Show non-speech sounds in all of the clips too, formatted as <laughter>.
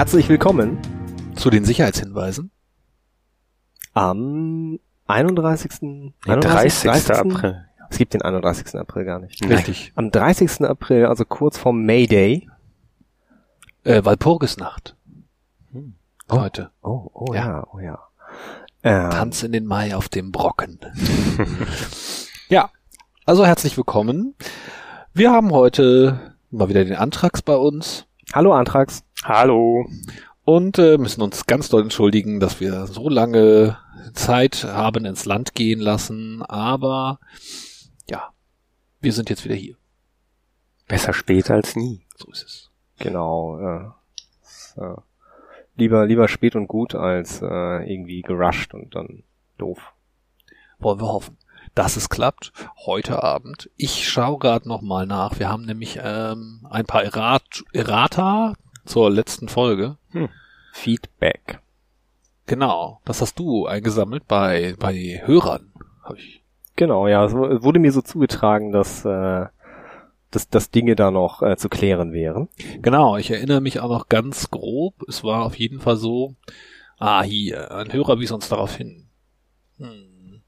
Herzlich willkommen Zu den Sicherheitshinweisen. am 31. Nee, 30. April. Es gibt den 31. April gar nicht. Nein. Richtig. Am 30. April, also kurz vorm May Day. Äh, Walpurgisnacht. Heute. Oh, oh Ja. ja, oh ja. Ähm, Tanz in den Mai auf dem Brocken. <laughs> ja, also herzlich willkommen. Wir haben heute mal wieder den Antrax bei uns hallo Antrax. Hallo. und äh, müssen uns ganz doll entschuldigen, dass wir so lange Zeit haben ins Land gehen lassen, aber ja, wir sind jetzt wieder hier. Besser spät als nie. So ist es. Genau. Ja. So. Lieber, lieber spät und gut als äh, irgendwie gerusht und dann doof. Wollen wir hoffen, dass es klappt heute Abend. Ich schaue gerade noch mal nach. Wir haben nämlich ähm, ein paar Errat Errata zur letzten Folge. Feedback. Genau, das hast du eingesammelt bei bei Hörern. Hab ich. Genau, ja, es wu- es wurde mir so zugetragen, dass, äh, dass, dass Dinge da noch äh, zu klären wären. Genau, ich erinnere mich auch noch ganz grob. Es war auf jeden Fall so. Ah, hier, ein Hörer wies uns darauf hin. Hm.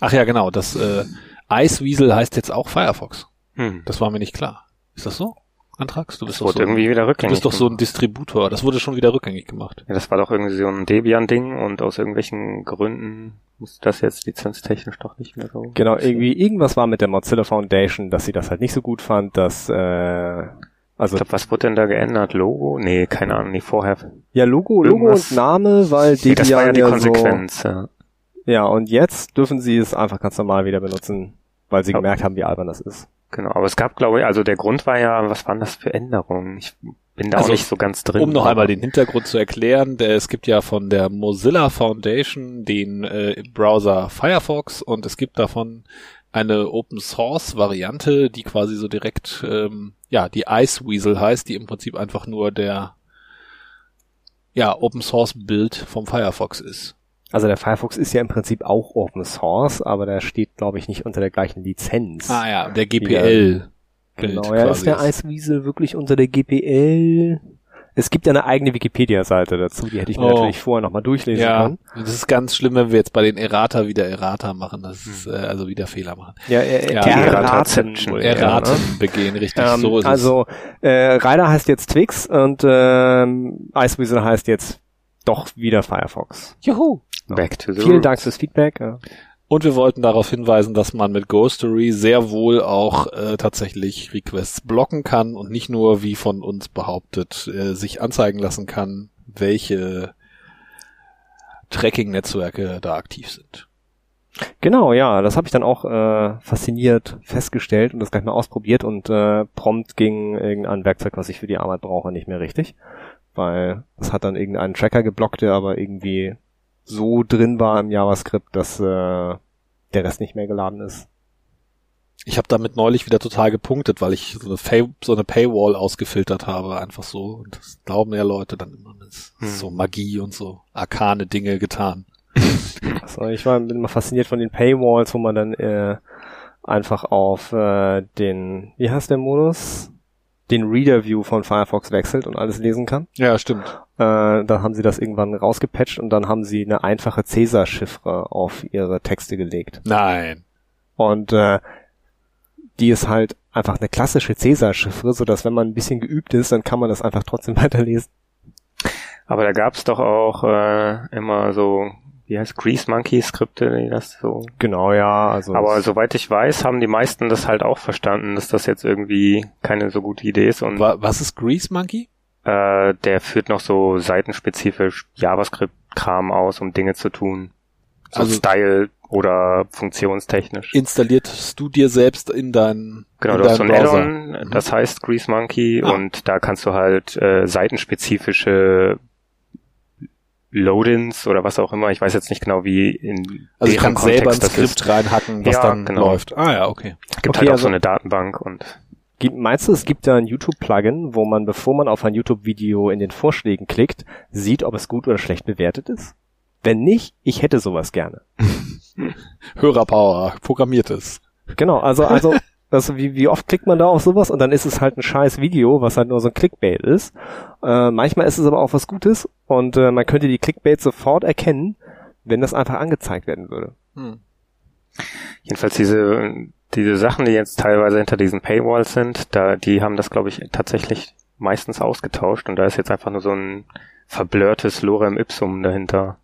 Ach ja, genau, das äh, Iceweasel heißt jetzt auch Firefox. Hm. Das war mir nicht klar. Ist das so? Antrags? Du bist Das doch wurde so, irgendwie wieder du rückgängig. bist doch so ein. Distributor. Das wurde schon wieder rückgängig gemacht. ja, das war doch irgendwie so ein Debian-Ding und aus irgendwelchen Gründen muss das jetzt lizenztechnisch doch nicht mehr so. Genau, irgendwie, irgendwas war mit der Mozilla Foundation, dass sie das halt nicht so gut fand, dass, äh, also, Ich glaube, was wurde denn da geändert? Logo? Nee, keine Ahnung, nee, vorher. ja, Logo, Logo irgendwas- und Name, weil Nee, das war ja die Debian Konsequenz. Ja. So, ja, und jetzt dürfen sie es einfach ganz normal wieder benutzen, weil sie Ja. gemerkt haben, wie albern das ist. Genau, aber es gab, glaube ich, also der Grund war ja, was waren das für Änderungen? Ich bin da Also, auch nicht so ganz drin. Um noch einmal den Hintergrund zu erklären, der, es gibt ja von der Mozilla Foundation den äh, Browser Firefox und es gibt davon eine Open Source Variante, die quasi so direkt, ähm, ja, die Iceweasel heißt, die im Prinzip einfach nur der, ja, Open Source Bild vom Firefox ist. Also der Firefox ist ja im Prinzip auch Open Source, aber der steht, glaube ich, nicht unter der gleichen Lizenz. Ah ja, der GPL. Genau, ja, ist der Iceweasel wirklich unter der GPL? Es gibt ja eine eigene Wikipedia-Seite dazu, die hätte ich mir Oh. natürlich vorher nochmal durchlesen Ja, können. das ist ganz schlimm, wenn wir jetzt bei den Errata wieder Errata machen, das ist, äh, also wieder Fehler machen. Ja, äh, Ja, erraten eher, Erraten ne? begehen, richtig, Ähm, so ist es. also, äh, Ryder heißt jetzt Twix und ähm, Iceweasel heißt jetzt doch wieder Firefox. Juhu! Back to the Vielen roots. Dank fürs Feedback. Ja. Und wir wollten darauf hinweisen, dass man mit Ghostery sehr wohl auch äh, tatsächlich Requests blocken kann und nicht nur, wie von uns behauptet, äh, sich anzeigen lassen kann, welche Tracking-Netzwerke da aktiv sind. Genau, ja, das habe ich dann auch äh, fasziniert festgestellt und das gleich mal ausprobiert und äh, prompt ging irgendein Werkzeug, was ich für die Arbeit brauche, nicht mehr richtig, weil es hat dann irgendeinen Tracker geblockt, der aber irgendwie so drin war im JavaScript, dass äh, der Rest nicht mehr geladen ist. Ich habe damit neulich wieder total gepunktet, weil ich so eine, Pay so eine Paywall ausgefiltert habe, einfach so. Und das glauben ja Leute dann immer, das ist Hm. so Magie und so arkane Dinge getan. <laughs> Also ich war bin immer fasziniert von den Paywalls, wo man dann äh, einfach auf äh, den, wie heißt der Modus? Den Reader View von Firefox wechselt und alles lesen kann. Ja, stimmt. Äh, dann haben sie das irgendwann rausgepatcht und dann haben sie eine einfache Cäsar-Chiffre auf ihre Texte gelegt. Nein. Und äh, die ist halt einfach eine klassische Cäsar-Chiffre, so dass wenn man ein bisschen geübt ist, dann kann man das einfach trotzdem <laughs> weiterlesen. Aber da gab's doch auch äh, immer so, wie heißt Grease Monkey Skripte, die das so. Genau, ja, also. Aber soweit ich weiß, haben die meisten das halt auch verstanden, dass das jetzt irgendwie keine so gute Idee ist und Wa was ist Grease Monkey? äh, der führt noch so seitenspezifisch JavaScript-Kram aus, um Dinge zu tun. So Also- Style oder funktionstechnisch. Installierst du dir selbst in dein Genau, in du hast so ein deinen Browser? Add-on, das heißt Grease Monkey Ah. und da kannst du halt äh, seitenspezifische Load-ins oder was auch immer, ich weiß jetzt nicht genau, wie in Also ich kann selber ein Kontext das Skript ist. reinhacken, was Ja, dann genau. läuft. Ah ja, okay. gibt Okay, halt auch also- so eine Datenbank und Gibt- Meinst du, es gibt da ein YouTube-Plugin, wo man, bevor man auf ein YouTube-Video in den Vorschlägen klickt, sieht, ob es gut oder schlecht bewertet ist? Wenn nicht, ich hätte sowas gerne. <laughs> Hörerpower, programmiertes. Genau, also, also <laughs> Also wie, wie oft klickt man da auf sowas und dann ist es halt ein scheiß Video, was halt nur so ein Clickbait ist. Äh, manchmal ist es aber auch was Gutes und äh, man könnte die Clickbait sofort erkennen, wenn das einfach angezeigt werden würde. Hm. Jedenfalls diese, diese Sachen, die jetzt teilweise hinter diesen Paywalls sind, da, die haben das, glaube ich, tatsächlich meistens ausgetauscht und da ist jetzt einfach nur so ein verblurrtes Lorem Ipsum dahinter.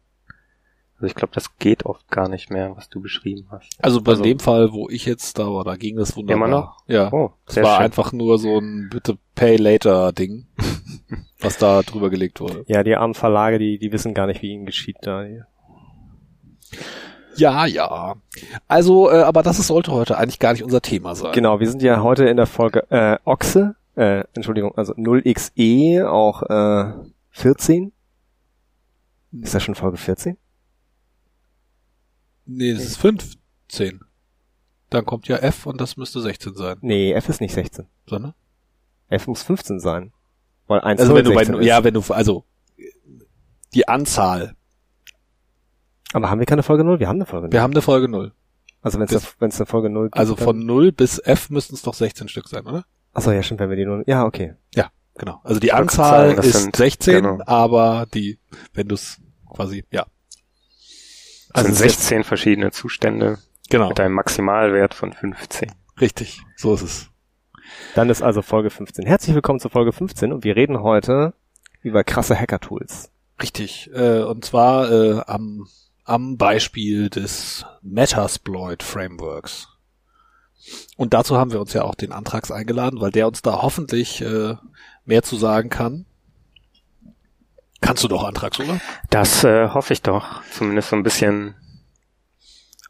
Also ich glaube, das geht oft gar nicht mehr, was du beschrieben hast. Also bei Also- dem Fall, wo ich jetzt da war, da ging das wunderbar. Immer noch? Ja. Oh, Es sehr war schön. einfach nur so ein bitte pay later Ding, <laughs> was da drüber gelegt wurde. Ja, die armen Verlage, die, die wissen gar nicht, wie ihnen geschieht da. Ja, ja. Also, äh, aber das ist- sollte heute eigentlich gar nicht unser Thema sein. Genau, wir sind ja heute in der Folge äh, Ochse, äh, Entschuldigung, also 0xe, auch äh, 14. Ist das schon Folge 14? Nee, es ist 15. Dann kommt ja F und das müsste 16 sein, Nee, F ist nicht 16. sondern? F muss 15 sein. Weil 1 Also wenn du bei, 16 ist. ja, wenn du, also, die Anzahl. Aber haben wir keine Folge 0? Wir haben eine Folge 0. Wir haben eine Folge 0. also wenn es wenn es eine Folge 0 gibt. Also von 0 bis F müssten es doch 16 Stück sein, oder? Achso, ja, stimmt, wenn wir die 0. Ja, okay. Genau. Also die Anzahl sagen, das ist sind- 16, genau. aber die, wenn du es quasi, ja. Also es ist 16 verschiedene Zustände Genau. mit einem Maximalwert von 15. Richtig. So ist es. Dann ist also Folge 15. Herzlich willkommen zur Folge 15 und wir reden heute über krasse Hacker-Tools. Richtig. Äh, und zwar äh, am, am Beispiel des Metasploit Frameworks. Und dazu haben wir uns ja auch den Antrags eingeladen, weil der uns da hoffentlich äh, mehr zu sagen kann. Kannst du doch Antrags, oder? Das äh, hoffe ich doch. Zumindest so ein bisschen.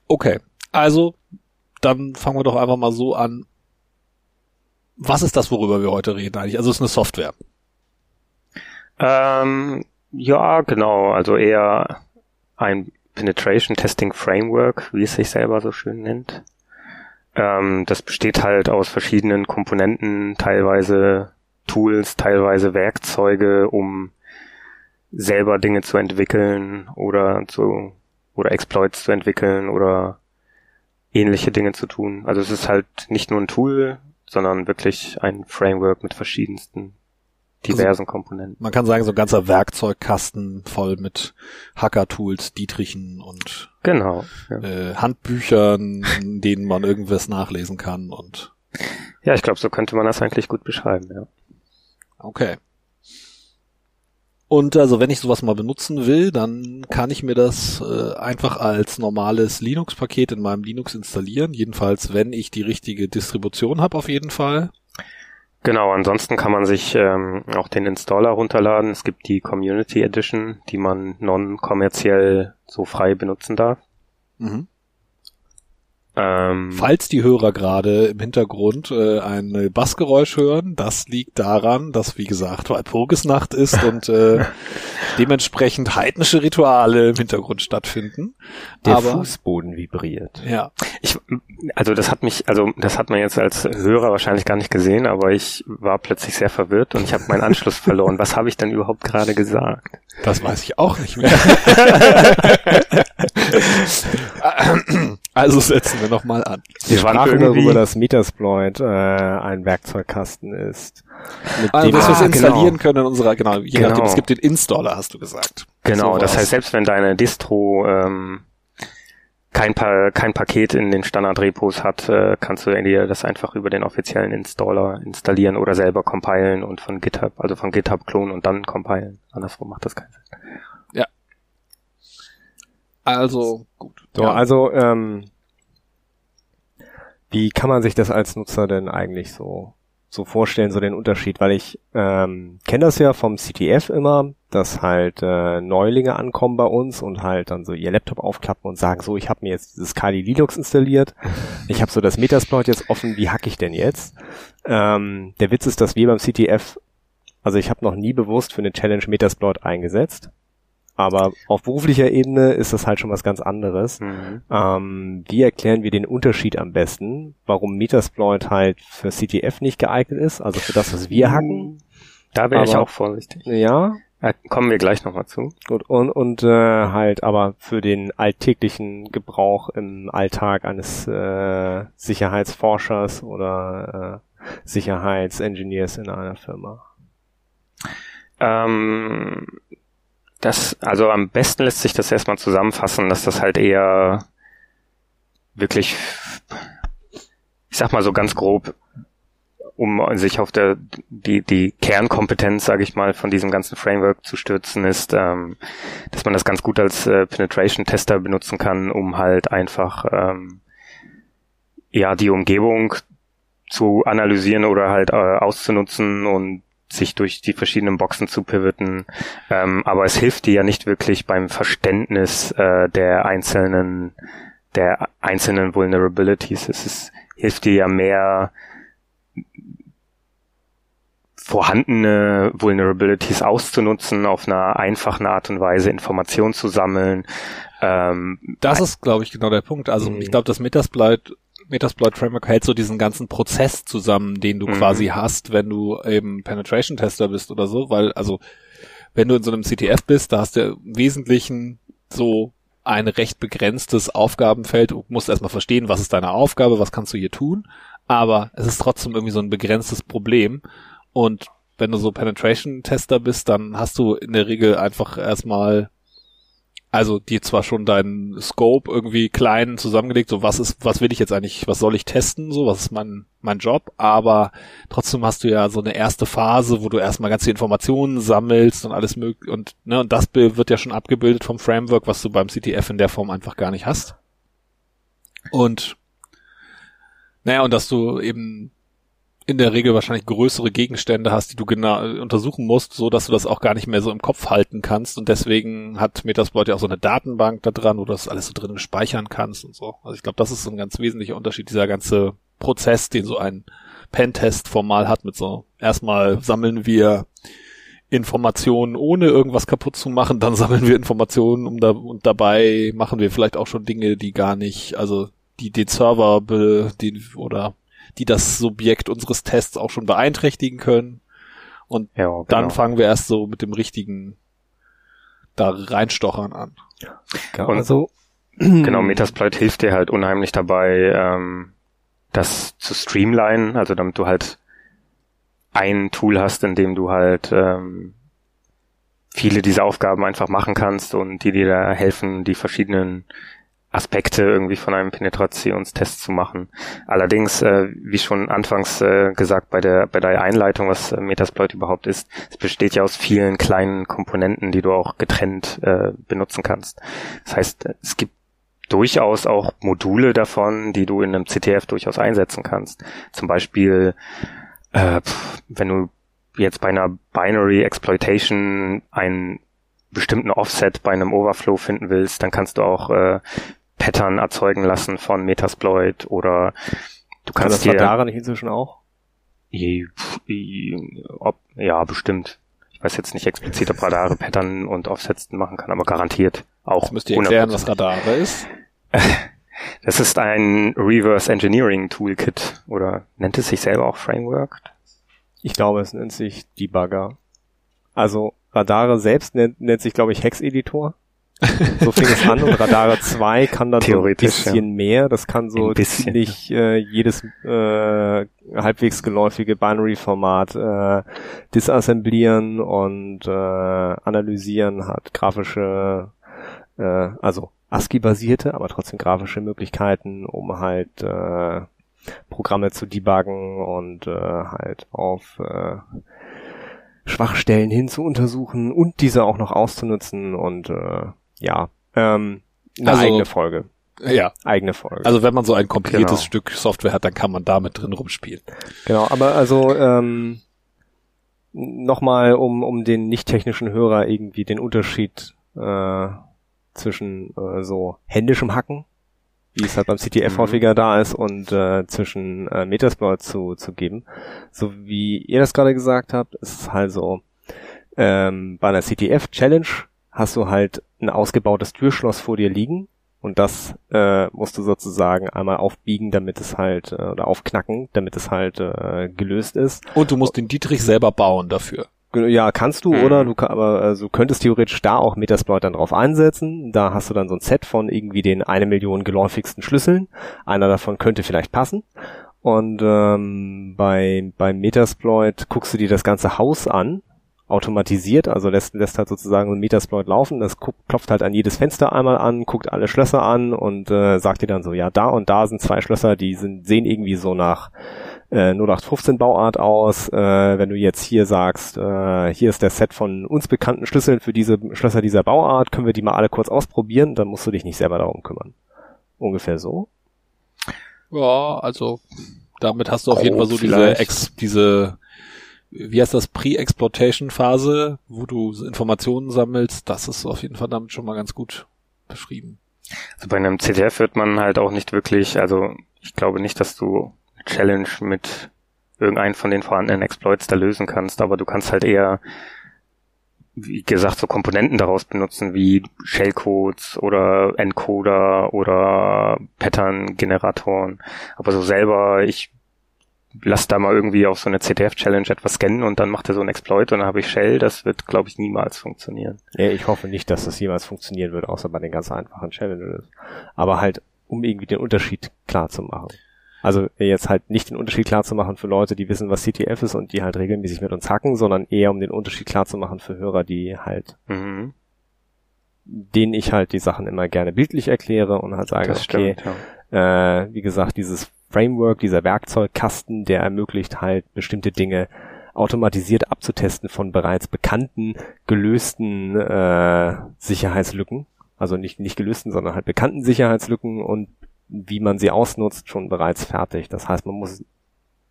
Okay. Also, dann fangen wir doch einfach mal so an. Was ist das, worüber wir heute reden eigentlich? Also es ist eine Software. Ähm, ja, genau. Also eher ein Penetration Testing Framework, wie es sich selber so schön nennt. Ähm, das besteht halt aus verschiedenen Komponenten, teilweise Tools, teilweise Werkzeuge, um selber Dinge zu entwickeln oder zu oder Exploits zu entwickeln oder ähnliche Dinge zu tun. Also es ist halt nicht nur ein Tool, sondern wirklich ein Framework mit verschiedensten diversen Komponenten. Man kann sagen, so ein ganzer Werkzeugkasten voll mit Hacker-Tools, Dietrichen und Genau. Ja, äh, Handbüchern, in denen man irgendwas nachlesen kann und ja ich glaube, so könnte man das eigentlich gut beschreiben, ja. okay. Und also wenn ich sowas mal benutzen will, dann kann ich mir das äh, einfach als normales Linux-Paket in meinem Linux installieren. Jedenfalls, wenn ich die richtige Distribution habe, auf jeden Fall. Genau, ansonsten kann man sich ähm, auch den Installer runterladen. Es gibt die Community Edition, die man non-kommerziell so frei benutzen darf. Mhm. Ähm, Falls die Hörer gerade im Hintergrund äh, ein Bassgeräusch hören, das liegt daran, dass wie gesagt Walpurgisnacht ist <laughs> und äh, dementsprechend heidnische Rituale im Hintergrund stattfinden. Der Aber Fußboden vibriert. ja, ich, also das hat mich, also das hat man jetzt als Hörer wahrscheinlich gar nicht gesehen, aber ich war plötzlich sehr verwirrt und ich habe meinen Anschluss <laughs> verloren. Was habe ich denn überhaupt gerade gesagt? das weiß ich auch nicht mehr. <laughs> <laughs> also setzen wir noch mal an. Wir sprachen darüber, dass Metasploit äh, ein Werkzeugkasten ist. Mit Also, dass wir es Ah, installieren genau. können in unserer, genau, je Genau. nachdem, es gibt den Installer, hast du gesagt. Genau, So das heißt, selbst wenn deine Distro ähm, kein, pa kein Paket in den Standard-Repos hat, äh, kannst du dir das einfach über den offiziellen Installer installieren oder selber compilen und von GitHub, also von GitHub klonen und dann compilen. Andersrum macht das keinen Sinn. Also, gut. So, Ja. also, ähm, wie kann man sich das als Nutzer denn eigentlich so, so vorstellen, so den Unterschied? Weil ich ähm, kenne das ja vom CTF immer, dass halt äh, Neulinge ankommen bei uns und halt dann so ihr Laptop aufklappen und sagen, so, ich habe mir jetzt dieses Kali Linux installiert, <laughs> ich habe so das Metasploit jetzt offen, wie hacke ich denn jetzt? Ähm, der Witz ist, dass wir beim CTF, also ich habe noch nie bewusst für eine Challenge Metasploit eingesetzt, aber auf beruflicher Ebene ist das halt schon was ganz anderes. Mhm. Ähm, wie erklären wir den Unterschied am besten, warum Metasploit halt für CTF nicht geeignet ist, also für das, was wir hacken? Da bin ich Aber- auch vorsichtig. Ja, Äh, kommen wir gleich nochmal zu. Gut, und, und äh, halt aber für den alltäglichen Gebrauch im Alltag eines äh, Sicherheitsforschers oder äh, Sicherheitsengineers in einer Firma. Ähm, das, also am besten lässt sich das erstmal zusammenfassen, dass das halt eher wirklich, ich sag mal so ganz grob, um sich auf der die die Kernkompetenz, sage ich mal, von diesem ganzen Framework zu stürzen, ist, ähm, dass man das ganz gut als äh, Penetration Tester benutzen kann, um halt einfach ähm, ja die Umgebung zu analysieren oder halt äh, auszunutzen und sich durch die verschiedenen Boxen zu pivoten. Ähm, aber es hilft dir ja nicht wirklich beim Verständnis äh, der einzelnen der einzelnen Vulnerabilities. Es ist, hilft dir ja mehr vorhandene Vulnerabilities auszunutzen, auf einer einfachen Art und Weise Informationen zu sammeln. Ähm, das ist, glaube ich, genau der Punkt. Also ich mhm. glaube, das Metasploit Metasploit Framework hält so diesen ganzen Prozess zusammen, den du mhm. quasi hast, wenn du eben Penetration Tester bist oder so, weil also wenn du in so einem CTF bist, da hast du im Wesentlichen so ein recht begrenztes Aufgabenfeld. Du musst erstmal verstehen, was ist deine Aufgabe, was kannst du hier tun, aber es ist trotzdem irgendwie so ein begrenztes Problem und wenn du so Penetration Tester bist, dann hast du in der Regel einfach erstmal also die zwar schon deinen Scope irgendwie klein zusammengelegt, so was ist, was will ich jetzt eigentlich, was soll ich testen, so was ist mein mein Job, aber trotzdem hast du ja so eine erste Phase, wo du erstmal ganz viele Informationen sammelst und alles möglich und ne und das wird ja schon abgebildet vom Framework, was du beim CTF in der Form einfach gar nicht hast. Und naja, und dass du eben in der Regel wahrscheinlich größere Gegenstände hast, die du genau untersuchen musst, so dass du das auch gar nicht mehr so im Kopf halten kannst. Und deswegen hat Metasploit ja auch so eine Datenbank da dran, wo du das alles so drin speichern kannst und so. Also ich glaube, das ist so ein ganz wesentlicher Unterschied, dieser ganze Prozess, den so ein Pentest formal hat mit so, erstmal sammeln wir Informationen, ohne irgendwas kaputt zu machen, dann <laughs> sammeln wir Informationen um da, und dabei machen wir vielleicht auch schon Dinge, die gar nicht, also die den Server die, oder die das Subjekt unseres Tests auch schon beeinträchtigen können. Und ja, genau. dann fangen wir erst so mit dem richtigen da reinstochern an. Ja, und also genau, Metasploit hilft dir halt unheimlich dabei, ähm, das zu streamlinen, also damit du halt ein Tool hast, in dem du halt ähm, viele dieser Aufgaben einfach machen kannst und die dir da helfen, die verschiedenen Aspekte irgendwie von einem Penetrationstest zu machen. Allerdings, äh, wie schon anfangs äh, gesagt bei der bei der Einleitung, was äh, Metasploit überhaupt ist, es besteht ja aus vielen kleinen Komponenten, die du auch getrennt äh, benutzen kannst. Das heißt, es gibt durchaus auch Module davon, die du in einem CTF durchaus einsetzen kannst. Zum Beispiel, äh, wenn du jetzt bei einer Binary Exploitation einen bestimmten Offset bei einem Overflow finden willst, dann kannst du auch äh, Pattern erzeugen lassen von Metasploit oder du kannst Kann das Radare nicht inzwischen auch? Ob, ja, bestimmt. Ich weiß jetzt nicht explizit, ob Radare Pattern und Offsets machen kann, aber garantiert auch. Das müsst ihr erklären, was Radare ist. <laughs> Das ist ein Reverse Engineering Toolkit oder nennt es sich selber auch Framework? Ich glaube, es nennt sich Debugger. Also Radare selbst nennt, nennt sich, glaube ich, Hex Editor. So fing es an und Radare 2 kann dann so ein bisschen ja. mehr. Das kann so ziemlich äh, jedes äh, halbwegs geläufige Binary-Format äh, disassemblieren und äh, analysieren, hat grafische, äh, also ASCII-basierte, aber trotzdem grafische Möglichkeiten, um halt äh, Programme zu debuggen und äh, halt auf äh, Schwachstellen hin zu untersuchen und diese auch noch auszunutzen und äh, ja, ähm, eine also, eigene Folge. Ja. Eigene Folge. Also wenn man so ein kompliziertes genau. Stück Software hat, dann kann man damit drin rumspielen. Genau, aber also ähm, nochmal, um, um den nicht-technischen Hörer irgendwie den Unterschied äh, zwischen äh, so händischem Hacken, wie es halt beim CTF mhm. häufiger da ist, und äh, zwischen äh, Metasploit zu, zu geben. So wie ihr das gerade gesagt habt, ist es halt so, ähm, bei einer CTF-Challenge hast du halt ein ausgebautes Türschloss vor dir liegen und das äh, musst du sozusagen einmal aufbiegen, damit es halt, äh, oder aufknacken, damit es halt äh, gelöst ist. Und du musst den Dietrich selber bauen dafür. Ja, kannst du, mhm. oder du aber also könntest theoretisch da auch Metasploit dann drauf einsetzen. Da hast du dann so ein Set von irgendwie den eine Million geläufigsten Schlüsseln. Einer davon könnte vielleicht passen. Und ähm, bei beim Metasploit guckst du dir das ganze Haus an, automatisiert, also lässt, lässt halt sozusagen ein Metasploit laufen, das klopft halt an jedes Fenster einmal an, guckt alle Schlösser an und äh, sagt dir dann so, ja, da und da sind zwei Schlösser, die sind, sehen irgendwie so nach äh, 0815 Bauart aus. Äh, wenn du jetzt hier sagst, äh, hier ist der Set von uns bekannten Schlüsseln für diese Schlösser dieser Bauart, können wir die mal alle kurz ausprobieren, dann musst du dich nicht selber darum kümmern. Ungefähr so. Ja, also damit hast du auf oh, jeden Fall so diese, Ex, diese wie heißt das, Pre-Exploitation-Phase, wo du Informationen sammelst, das ist auf jeden Fall damit schon mal ganz gut beschrieben. Also bei einem CTF wird man halt auch nicht wirklich, also ich glaube nicht, dass du Challenge mit irgendeinen von den vorhandenen Exploits da lösen kannst, aber du kannst halt eher, wie gesagt, so Komponenten daraus benutzen, wie Shellcodes oder Encoder oder Pattern-Generatoren. Aber so selber, ich lass da mal irgendwie auf so eine CTF-Challenge etwas scannen und dann macht er so ein Exploit und dann habe ich Shell. Das wird, glaube ich, niemals funktionieren. Ja, ich hoffe nicht, dass das jemals funktionieren wird, außer bei den ganz einfachen Challenges. Aber halt, um irgendwie den Unterschied klar zu machen. Also jetzt halt nicht den Unterschied klar zu machen für Leute, die wissen, was CTF ist und die halt regelmäßig mit uns hacken, sondern eher um den Unterschied klar zu machen für Hörer, die halt, mhm. denen ich halt die Sachen immer gerne bildlich erkläre und halt sage, das okay, stimmt, ja. Äh, wie gesagt, dieses Framework, dieser Werkzeugkasten, der ermöglicht halt bestimmte Dinge automatisiert abzutesten von bereits bekannten, gelösten äh, Sicherheitslücken. Also nicht, nicht gelösten, sondern halt bekannten Sicherheitslücken und wie man sie ausnutzt, schon bereits fertig. Das heißt, man muss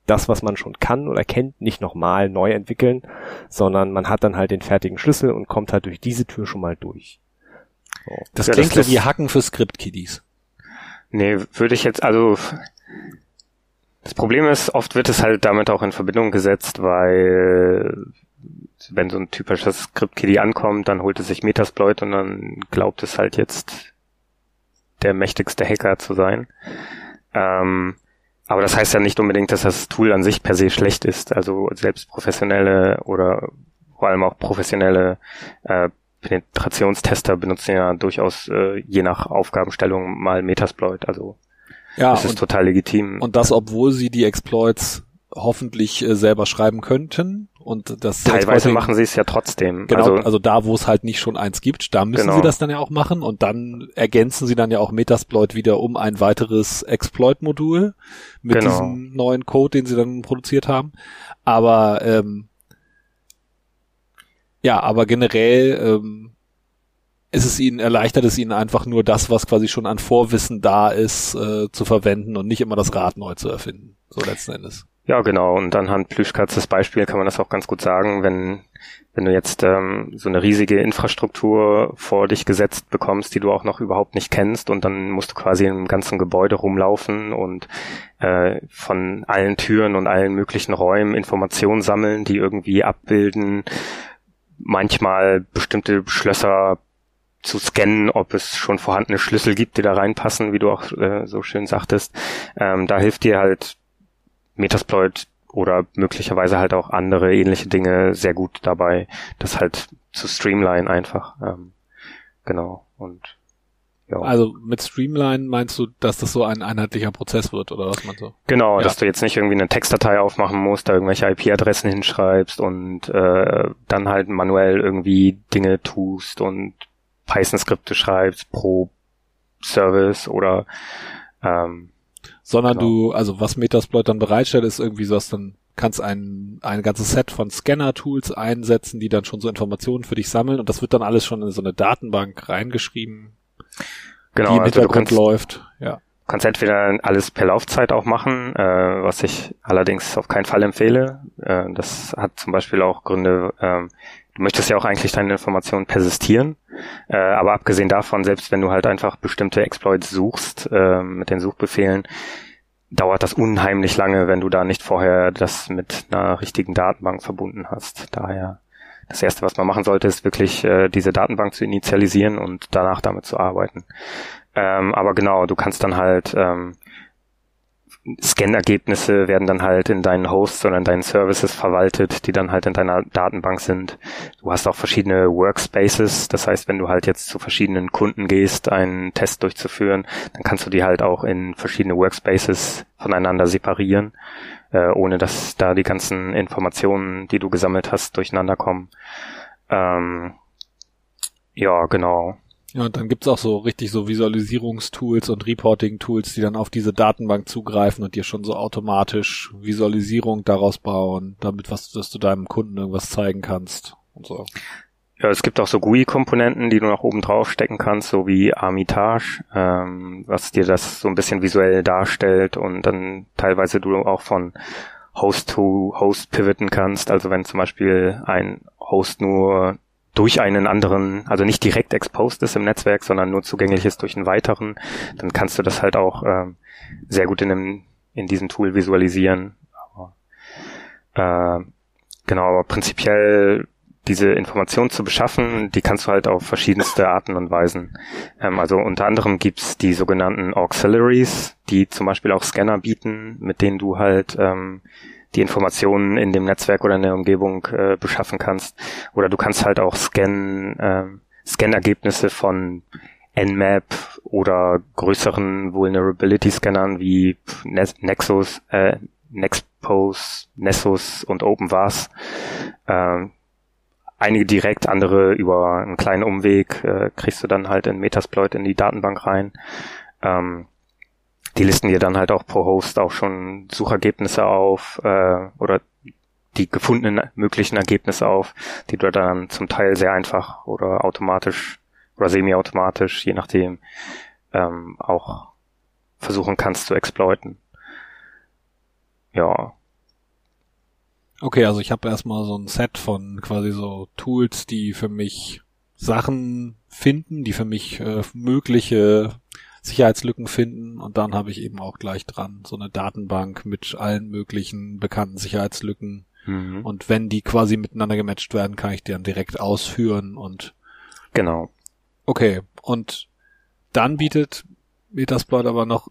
das, was man schon kann oder kennt, nicht nochmal neu entwickeln, sondern man hat dann halt den fertigen Schlüssel und kommt halt durch diese Tür schon mal durch. So. Das ja, klingt das, wie Hacken für Script-Kiddies. Nee, würde ich jetzt, also das Problem ist, oft wird es halt damit auch in Verbindung gesetzt, weil wenn so ein typisches Script-Kiddie ankommt, dann holt es sich Metasploit und dann glaubt es halt jetzt der mächtigste Hacker zu sein. Ähm, aber das heißt ja nicht unbedingt, dass das Tool an sich per se schlecht ist. Also selbst professionelle oder vor allem auch professionelle äh, Penetrationstester benutzen ja durchaus äh, je nach Aufgabenstellung mal Metasploit. Also ja, das ist und, total legitim. Und das, obwohl sie die Exploits hoffentlich äh, selber schreiben könnten und das teilweise machen sie es ja trotzdem. Genau, also, also da, wo es halt nicht schon eins gibt, da müssen genau. sie das dann ja auch machen und dann ergänzen sie dann ja auch Metasploit wieder um ein weiteres Exploit-Modul mit genau. diesem neuen Code, den sie dann produziert haben. Aber ähm, ja, aber generell ähm, ist es ihnen, erleichtert es ihnen einfach nur das, was quasi schon an Vorwissen da ist, äh, zu verwenden und nicht immer das Rad neu zu erfinden. So letzten Endes. Ja, genau. Und anhand Plüschkatzes Beispiel kann man das auch ganz gut sagen, wenn, wenn du jetzt ähm, so eine riesige Infrastruktur vor dich gesetzt bekommst, die du auch noch überhaupt nicht kennst und dann musst du quasi im ganzen Gebäude rumlaufen und äh, von allen Türen und allen möglichen Räumen Informationen sammeln, die irgendwie abbilden, manchmal bestimmte Schlösser zu scannen, ob es schon vorhandene Schlüssel gibt, die da reinpassen, wie du auch äh, so schön sagtest. Ähm, da hilft dir halt Metasploit oder möglicherweise halt auch andere ähnliche Dinge sehr gut dabei, das halt zu streamline einfach. Ähm, genau. Und ja. Also mit Streamline meinst du, dass das so ein einheitlicher Prozess wird oder was man so? Genau, ja. dass du jetzt nicht irgendwie eine Textdatei aufmachen musst, da irgendwelche IP-Adressen hinschreibst und äh, dann halt manuell irgendwie Dinge tust und Python-Skripte schreibst pro Service oder ähm, sondern genau. du, also was Metasploit dann bereitstellt, ist irgendwie so, dass dann kannst ein, ein ganzes Set von Scanner-Tools einsetzen, die dann schon so Informationen für dich sammeln und das wird dann alles schon in so eine Datenbank reingeschrieben, genau, die im also Hintergrund kannst, läuft. Ja. Kannst entweder alles per Laufzeit auch machen, äh, was ich allerdings auf keinen Fall empfehle. Äh, das hat zum Beispiel auch Gründe, äh, du möchtest ja auch eigentlich deine Informationen persistieren, äh, aber abgesehen davon, selbst wenn du halt einfach bestimmte Exploits suchst äh, mit den Suchbefehlen, dauert das unheimlich lange, wenn du da nicht vorher das mit einer richtigen Datenbank verbunden hast. Daher das erste, was man machen sollte, ist wirklich äh, diese Datenbank zu initialisieren und danach damit zu arbeiten. Ähm, aber genau, du kannst dann halt ähm, Scan-Ergebnisse werden dann halt in deinen Hosts oder in deinen Services verwaltet, die dann halt in deiner Datenbank sind. Du hast auch verschiedene Workspaces. Das heißt, wenn du halt jetzt zu verschiedenen Kunden gehst, einen Test durchzuführen, dann kannst du die halt auch in verschiedene Workspaces voneinander separieren, äh, ohne dass da die ganzen Informationen, die du gesammelt hast, durcheinander kommen. Ähm, ja, genau. Ja, und dann gibt's auch so richtig so Visualisierungstools und Reporting-Tools, die dann auf diese Datenbank zugreifen und dir schon so automatisch Visualisierung daraus bauen, damit was, dass du deinem Kunden irgendwas zeigen kannst und so. Ja, es gibt auch so GUI-Komponenten, die du noch oben drauf stecken kannst, so wie Armitage, ähm, was dir das so ein bisschen visuell darstellt und dann teilweise du auch von Host to Host pivoten kannst. Also wenn zum Beispiel ein Host nur durch einen anderen, also nicht direkt exposed ist im Netzwerk, sondern nur zugänglich ist durch einen weiteren, dann kannst du das halt auch ähm, sehr gut in, einem, in diesem Tool visualisieren. Aber, äh, genau, aber prinzipiell diese Information zu beschaffen, die kannst du halt auf verschiedenste Arten und Weisen. Ähm, also unter anderem gibt's die sogenannten Auxiliaries, die zum Beispiel auch Scanner bieten, mit denen du halt ähm, die Informationen in dem Netzwerk oder in der Umgebung äh, beschaffen kannst. Oder du kannst halt auch scannen, äh, Scan-Ergebnisse von Nmap oder größeren Vulnerability-Scannern wie Nexus, äh, Nexpose, Nessus und OpenVAS. Äh, einige direkt, andere über einen kleinen Umweg äh, kriegst du dann halt in Metasploit in die Datenbank rein. Ähm, die listen dir dann halt auch pro Host auch schon Suchergebnisse auf äh, oder die gefundenen möglichen Ergebnisse auf, die du dann zum Teil sehr einfach oder automatisch oder semi-automatisch, je nachdem, ähm, auch versuchen kannst zu exploiten. Ja. Okay, also ich habe erstmal so ein Set von quasi so Tools, die für mich Sachen finden, die für mich äh, mögliche Sicherheitslücken finden und dann habe ich eben auch gleich dran so eine Datenbank mit allen möglichen bekannten Sicherheitslücken. Mhm. Und wenn die quasi miteinander gematcht werden, kann ich die dann direkt ausführen und genau. Okay, und dann bietet Metasploit aber noch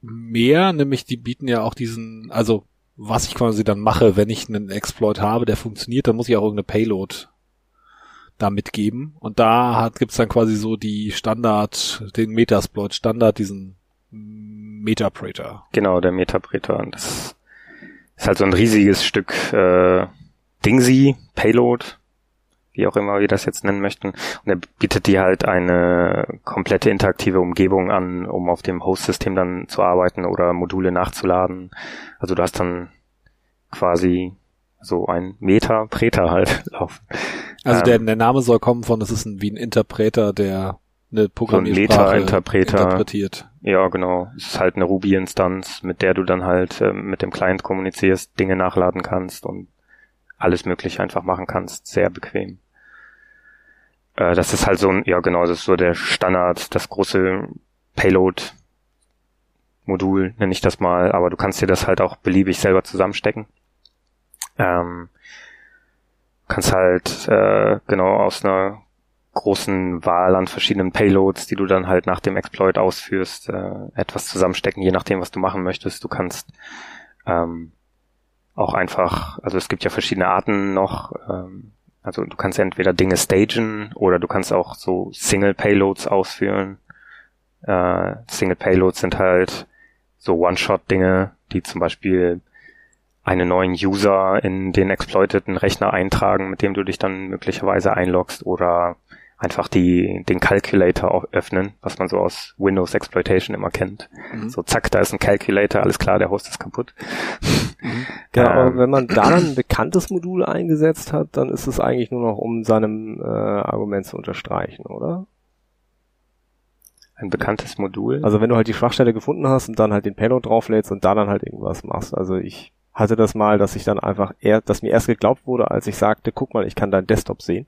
mehr, nämlich die bieten ja auch diesen, also was ich quasi dann mache, wenn ich einen Exploit habe, der funktioniert, dann muss ich auch irgendeine Payload da mitgeben. Und da hat, gibt's dann quasi so die Standard, den Metasploit Standard, diesen Metaprater. Genau, der Metaprater. Und das ist halt so ein riesiges Stück äh, Dingsy, Payload, wie auch immer wir das jetzt nennen möchten. Und er bietet dir halt eine komplette interaktive Umgebung an, um auf dem Host-System dann zu arbeiten oder Module nachzuladen. Also du hast dann quasi so ein Meta-Preter halt <laughs> laufen. Also ähm, der, der Name soll kommen von, das ist ein, wie ein Interpreter, der eine Programmiersprache so Interpreter. interpretiert. Ja, genau. Es ist halt eine Ruby-Instanz, mit der du dann halt äh, mit dem Client kommunizierst, Dinge nachladen kannst und alles mögliche einfach machen kannst. Sehr bequem. Äh, das ist halt so ein, ja genau, das ist so der Standard, das große Payload Modul, nenne ich das mal, aber du kannst dir das halt auch beliebig selber zusammenstecken. Ähm, kannst halt äh, genau aus einer großen Wahl an verschiedenen Payloads, die du dann halt nach dem Exploit ausführst, äh, etwas zusammenstecken, je nachdem, was du machen möchtest. Du kannst ähm, auch einfach, also es gibt ja verschiedene Arten noch, ähm, also du kannst entweder Dinge stagen oder du kannst auch so Single Payloads ausführen. Äh, Single Payloads sind halt so One-Shot-Dinge, die zum Beispiel einen neuen User in den exploiteten Rechner eintragen, mit dem du dich dann möglicherweise einloggst oder einfach die, den Calculator öffnen, was man so aus Windows Exploitation immer kennt. Mhm. So zack, da ist ein Calculator, alles klar, der Host ist kaputt. Mhm. <laughs> Genau, aber ähm. wenn man da dann ein bekanntes Modul eingesetzt hat, dann ist es eigentlich nur noch, um seinem äh, Argument zu unterstreichen, oder? Ein bekanntes Modul? Also wenn du halt die Schwachstelle gefunden hast und dann halt den Payload drauflädst und da dann halt irgendwas machst. Also ich hatte das mal, dass ich dann einfach eher, dass mir erst geglaubt wurde, als ich sagte, guck mal, ich kann deinen Desktop sehen.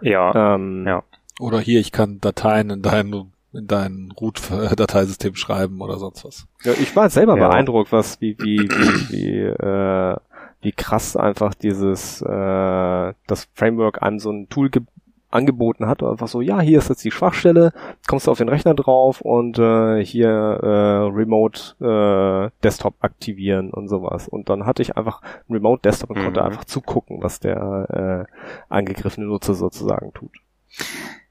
Ja. Ähm, ja. Oder hier, ich kann Dateien in dein in dein Root-Dateisystem schreiben oder sonst was. Ja, ich war selber ja. beeindruckt, was wie wie wie wie, äh, wie krass einfach dieses äh, das Framework einem so ein Tool gibt, angeboten hat. Einfach so, ja, hier ist jetzt die Schwachstelle, kommst du auf den Rechner drauf und äh, hier äh, Remote äh, Desktop aktivieren und sowas. Und dann hatte ich einfach einen Remote Desktop und mhm. konnte einfach zugucken, was der äh, angegriffene Nutzer sozusagen tut.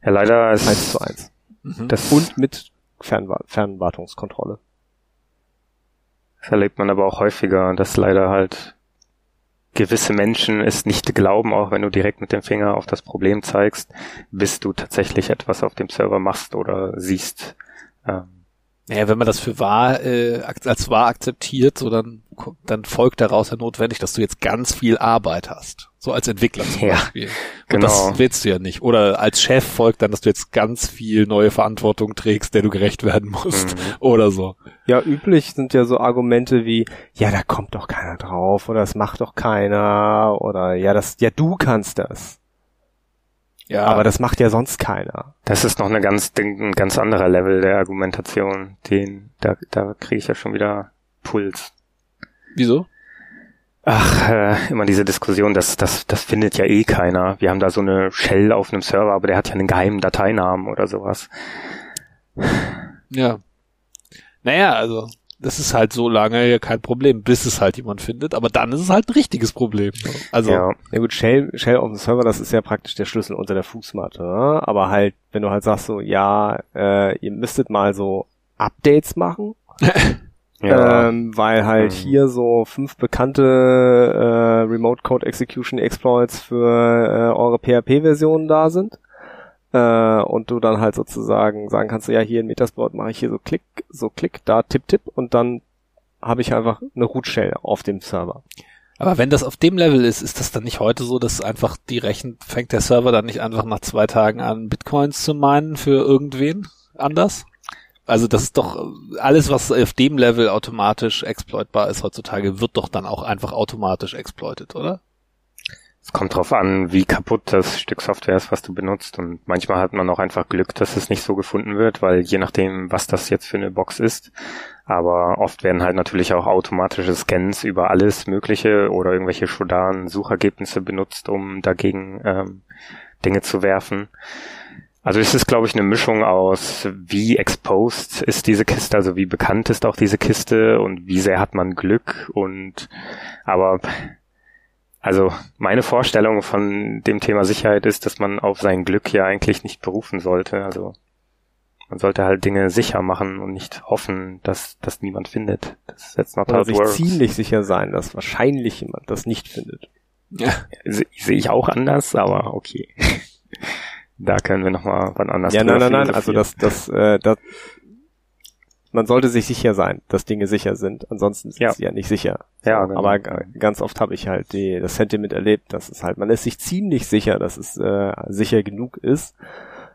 Ja, leider ist eins zu eins. Mhm. Das und mit Fernwa Fernwartungskontrolle. Das erlebt man aber auch häufiger, dass leider halt gewisse Menschen es nicht glauben, auch wenn du direkt mit dem Finger auf das Problem zeigst, bis du tatsächlich etwas auf dem Server machst oder siehst. Ähm, naja, wenn man das für wahr äh, als wahr akzeptiert, so dann, dann folgt daraus ja notwendig, dass du jetzt ganz viel Arbeit hast. So als Entwickler zum ja, Beispiel. Und genau. das willst du ja nicht. Oder als Chef folgt dann, dass du jetzt ganz viel neue Verantwortung trägst, der du gerecht werden musst. Mhm. Oder so. Ja, üblich sind ja so Argumente wie, ja, da kommt doch keiner drauf, oder das macht doch keiner, oder ja, das, ja, du kannst das. Ja. Aber das macht ja sonst keiner. Das ist noch eine ganz, ein ganz anderer Level der Argumentation. Den, da, da kriege ich ja schon wieder Puls. Wieso? Ach, äh, immer diese Diskussion, das, das, das findet ja eh keiner. Wir haben da so eine Shell auf einem Server, aber der hat ja einen geheimen Dateinamen oder sowas. Ja. Naja, also das ist halt so lange kein Problem, bis es halt jemand findet, aber dann ist es halt ein richtiges Problem. Also ja, ja gut, Shell, Shell auf dem Server, das ist ja praktisch der Schlüssel unter der Fußmatte. Ne? Aber halt, wenn du halt sagst so, ja, äh, ihr müsstet mal so Updates machen, <laughs> ja. ähm, weil halt mhm. hier so fünf bekannte äh, Remote Code Execution Exploits für äh, eure PHP-Versionen da sind äh, und du dann halt sozusagen sagen kannst, ja, hier in Metasploit mache ich hier so Klick, so Klick, da Tipp, Tipp und dann habe ich einfach eine Root Shell auf dem Server. Aber wenn das auf dem Level ist, ist das dann nicht heute so, dass einfach die Rechen, fängt der Server dann nicht einfach nach zwei Tagen an, Bitcoins zu meinen für irgendwen anders? Also das ist doch alles, was auf dem Level automatisch exploitbar ist heutzutage, wird doch dann auch einfach automatisch exploitet, oder? Es kommt drauf an, wie kaputt das Stück Software ist, was du benutzt. Und manchmal hat man auch einfach Glück, dass es nicht so gefunden wird, weil je nachdem, was das jetzt für eine Box ist. Aber oft werden halt natürlich auch automatische Scans über alles Mögliche oder irgendwelche Shodan-Suchergebnisse benutzt, um dagegen ähm, Dinge zu werfen. Also es ist, glaube ich, eine Mischung aus, wie exposed ist diese Kiste, also wie bekannt ist auch diese Kiste und wie sehr hat man Glück und aber also meine Vorstellung von dem Thema Sicherheit ist, dass man auf sein Glück ja eigentlich nicht berufen sollte. Also man sollte halt Dinge sicher machen und nicht hoffen, dass das niemand findet. Das ist jetzt not Oder sich works. ziemlich sicher sein, dass wahrscheinlich jemand das nicht findet. Ja, sehe seh ich auch anders, aber okay. <laughs> da können wir noch mal wann anders. Ja, nein, nein, nein. Also das, das, äh, das, man sollte sich sicher sein, dass Dinge sicher sind. Ansonsten sind ja. sie ja nicht sicher. Ja, genau. Aber ganz oft habe ich halt die, das Sentiment erlebt, dass es halt, man ist sich ziemlich sicher, dass es äh, sicher genug ist,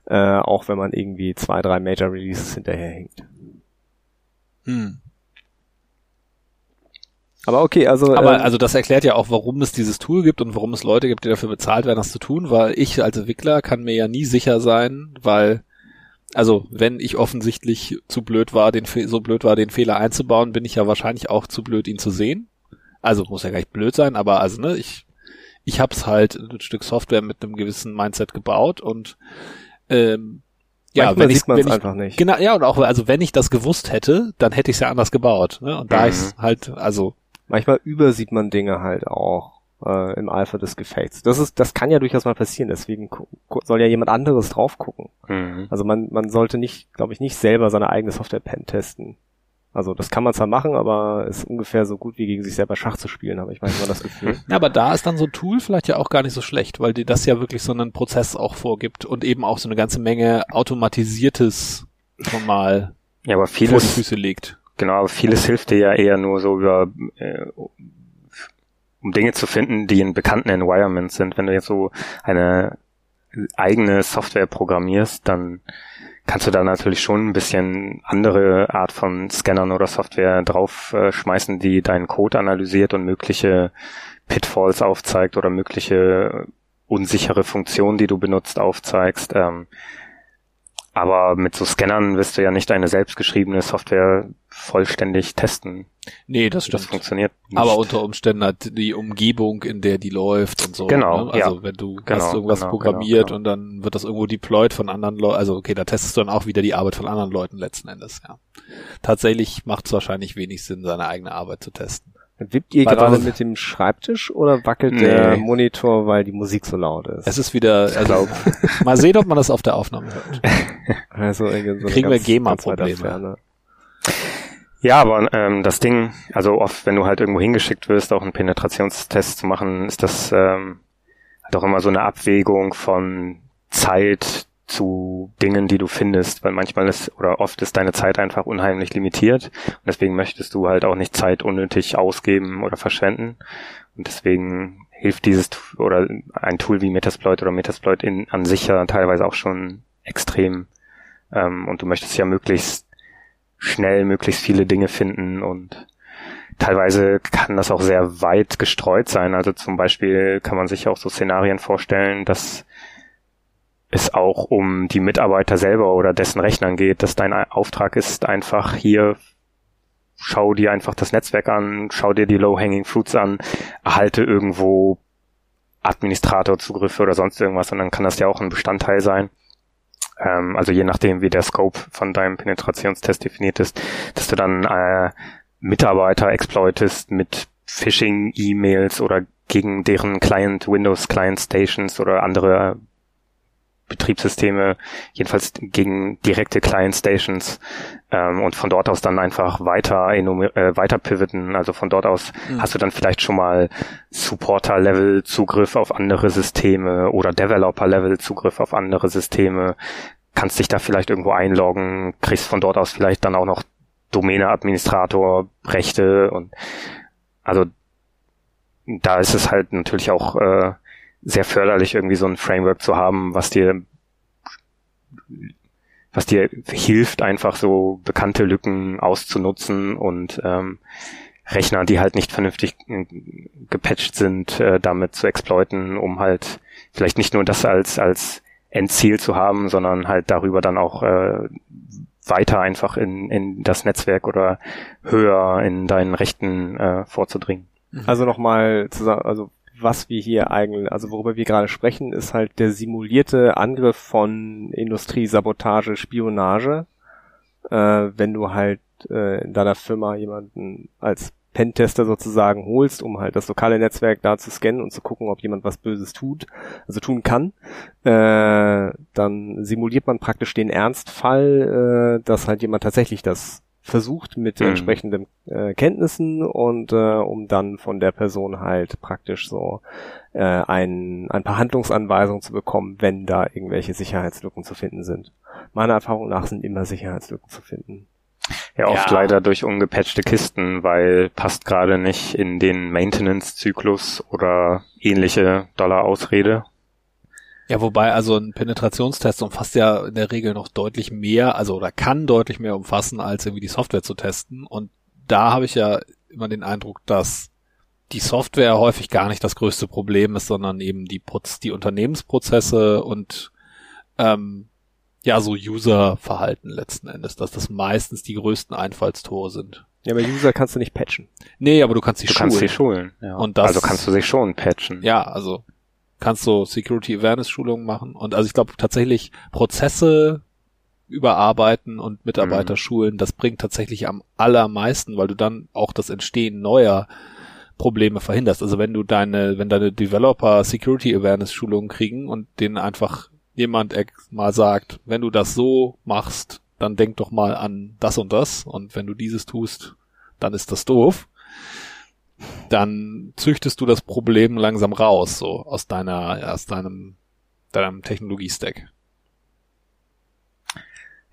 äh, auch wenn man irgendwie zwei, drei Major Releases hinterherhinkt. Hm. Aber okay, also. Aber ähm, also das erklärt ja auch, warum es dieses Tool gibt und warum es Leute gibt, die dafür bezahlt werden, das zu tun, weil ich als Entwickler kann mir ja nie sicher sein, weil also wenn ich offensichtlich zu blöd war, den so blöd war, den Fehler einzubauen, bin ich ja wahrscheinlich auch zu blöd, ihn zu sehen. Also muss ja gar nicht blöd sein, aber also ne, ich ich hab's halt ein Stück Software mit einem gewissen Mindset gebaut und ähm, ja, Manchmal wenn sieht man es einfach nicht. Genau, ja, und auch, also wenn ich das gewusst hätte, dann hätte ich es ja anders gebaut. Ne? Und da mhm. ich halt, also. Manchmal übersieht man Dinge halt auch äh, im Alpha des Gefechts. Das ist, das kann ja durchaus mal passieren, deswegen soll ja jemand anderes drauf gucken. Mhm. Also man, man sollte nicht, glaube ich, nicht selber seine eigene Software pen testen. Also das kann man zwar machen, aber ist ungefähr so gut wie gegen sich selber Schach zu spielen, habe ich manchmal das Gefühl. <laughs> Ja, aber da ist dann so ein Tool vielleicht ja auch gar nicht so schlecht, weil dir das ja wirklich so einen Prozess auch vorgibt und eben auch so eine ganze Menge automatisiertes schon mal ja, aber vieles, vor die Füße legt. Genau, aber vieles hilft dir ja eher nur so über äh, um Dinge zu finden, die in bekannten Environments sind. Wenn du jetzt so eine eigene Software programmierst, dann kannst du da natürlich schon ein bisschen andere Art von Scannern oder Software drauf äh, die deinen Code analysiert und mögliche Pitfalls aufzeigt oder mögliche unsichere Funktionen, die du benutzt, aufzeigst. Ähm, Aber mit so Scannern wirst du ja nicht deine selbstgeschriebene Software vollständig testen. Nee, das stimmt. Das funktioniert nicht. Aber unter Umständen hat die Umgebung, in der die läuft und so. Genau, Ne? Also ja. wenn du Genau, hast irgendwas genau, programmiert genau, und dann wird das irgendwo deployed von anderen Leuten. Also okay, da testest du dann auch wieder die Arbeit von anderen Leuten letzten Endes, ja. Tatsächlich macht es wahrscheinlich wenig Sinn, seine eigene Arbeit zu testen. Wippt ihr gerade mit dem Schreibtisch oder wackelt Nee. der Monitor, weil die Musik so laut ist? Es ist wieder, also, <laughs> mal sehen, ob man das auf der Aufnahme hört. <laughs> also irgendwie so Kriegen wir ganz- GEMA-Probleme. weiter Ferne. Ja, aber ähm, das Ding, also oft, wenn du halt irgendwo hingeschickt wirst, auch einen Penetrationstest zu machen, ist das ähm, halt auch immer so eine Abwägung von Zeit zu Dingen, die du findest, weil manchmal ist oder oft ist deine Zeit einfach unheimlich limitiert. Und deswegen möchtest du halt auch nicht Zeit unnötig ausgeben oder verschwenden. Und deswegen hilft dieses oder ein Tool wie Metasploit oder Metasploit in, an sich ja teilweise auch schon extrem. Ähm, und du möchtest ja möglichst schnell möglichst viele Dinge finden und teilweise kann das auch sehr weit gestreut sein. Also zum Beispiel kann man sich auch so Szenarien vorstellen, dass es auch um die Mitarbeiter selber oder dessen Rechnern geht, dass dein Auftrag ist einfach hier schau dir einfach das Netzwerk an, schau dir die Low-Hanging Fruits an, erhalte irgendwo Administratorzugriffe oder sonst irgendwas und dann kann das ja auch ein Bestandteil sein. Ähm, also je nachdem, wie der Scope von deinem Penetrationstest definiert ist, dass du dann äh, Mitarbeiter exploitest mit Phishing-E-Mails oder gegen deren Client, Windows Client Stations oder andere Betriebssysteme, jedenfalls gegen direkte Client Stations ähm, und von dort aus dann einfach weiter äh, weiter pivoten. Also von dort aus Mhm. hast du dann vielleicht schon mal Supporter-Level Zugriff auf andere Systeme oder Developer-Level Zugriff auf andere Systeme, kannst dich da vielleicht irgendwo einloggen, kriegst von dort aus vielleicht dann auch noch Domäne-Administrator Rechte und also da ist es halt natürlich auch äh, sehr förderlich, irgendwie so ein Framework zu haben, was dir was dir hilft, einfach so bekannte Lücken auszunutzen und ähm, Rechner, die halt nicht vernünftig äh, gepatcht sind, äh, damit zu exploiten, um halt vielleicht nicht nur das als als Endziel zu haben, sondern halt darüber dann auch äh, weiter einfach in, in das Netzwerk oder höher in deinen Rechten äh, vorzudringen. Also nochmal zusammen, also was wir hier eigentlich, also worüber wir gerade sprechen, ist halt der simulierte Angriff von Industrie, Sabotage, Spionage. Äh, wenn du halt äh, in deiner Firma jemanden als Pentester sozusagen holst, um halt das lokale Netzwerk da zu scannen und zu gucken, ob jemand was Böses tut, also tun kann, äh, dann simuliert man praktisch den Ernstfall, äh, dass halt jemand tatsächlich das versucht mit Mhm. entsprechenden äh, Kenntnissen und äh, um dann von der Person halt praktisch so äh, ein, ein paar Handlungsanweisungen zu bekommen, wenn da irgendwelche Sicherheitslücken zu finden sind. Meiner Erfahrung nach sind immer Sicherheitslücken zu finden. Ja, oft Ja. leider durch ungepatchte Kisten, weil passt gerade nicht in den Maintenance-Zyklus oder ähnliche Dollar-Ausrede. Ja, wobei also ein Penetrationstest umfasst ja in der Regel noch deutlich mehr, also oder kann deutlich mehr umfassen, als irgendwie die Software zu testen. Und da habe ich ja immer den Eindruck, dass die Software häufig gar nicht das größte Problem ist, sondern eben die, Proz die Unternehmensprozesse und ähm, ja, so Userverhalten letzten Endes, dass das meistens die größten Einfallstore sind. Ja, aber User kannst du nicht patchen. Nee, aber du kannst sie Du schulen. kannst sie schulen. Ja. Und das- also kannst du sie schon patchen. Ja, also kannst du Security Awareness Schulungen machen und also ich glaube tatsächlich Prozesse überarbeiten und Mitarbeiter Mhm. schulen, das bringt tatsächlich am allermeisten, weil du dann auch das Entstehen neuer Probleme verhinderst. Also wenn du deine, wenn deine Developer Security Awareness Schulungen kriegen und denen einfach jemand mal sagt, wenn du das so machst, dann denk doch mal an das und das und wenn du dieses tust, dann ist das doof dann züchtest du das Problem langsam raus, so aus deiner, aus deinem, deinem Technologie-Stack.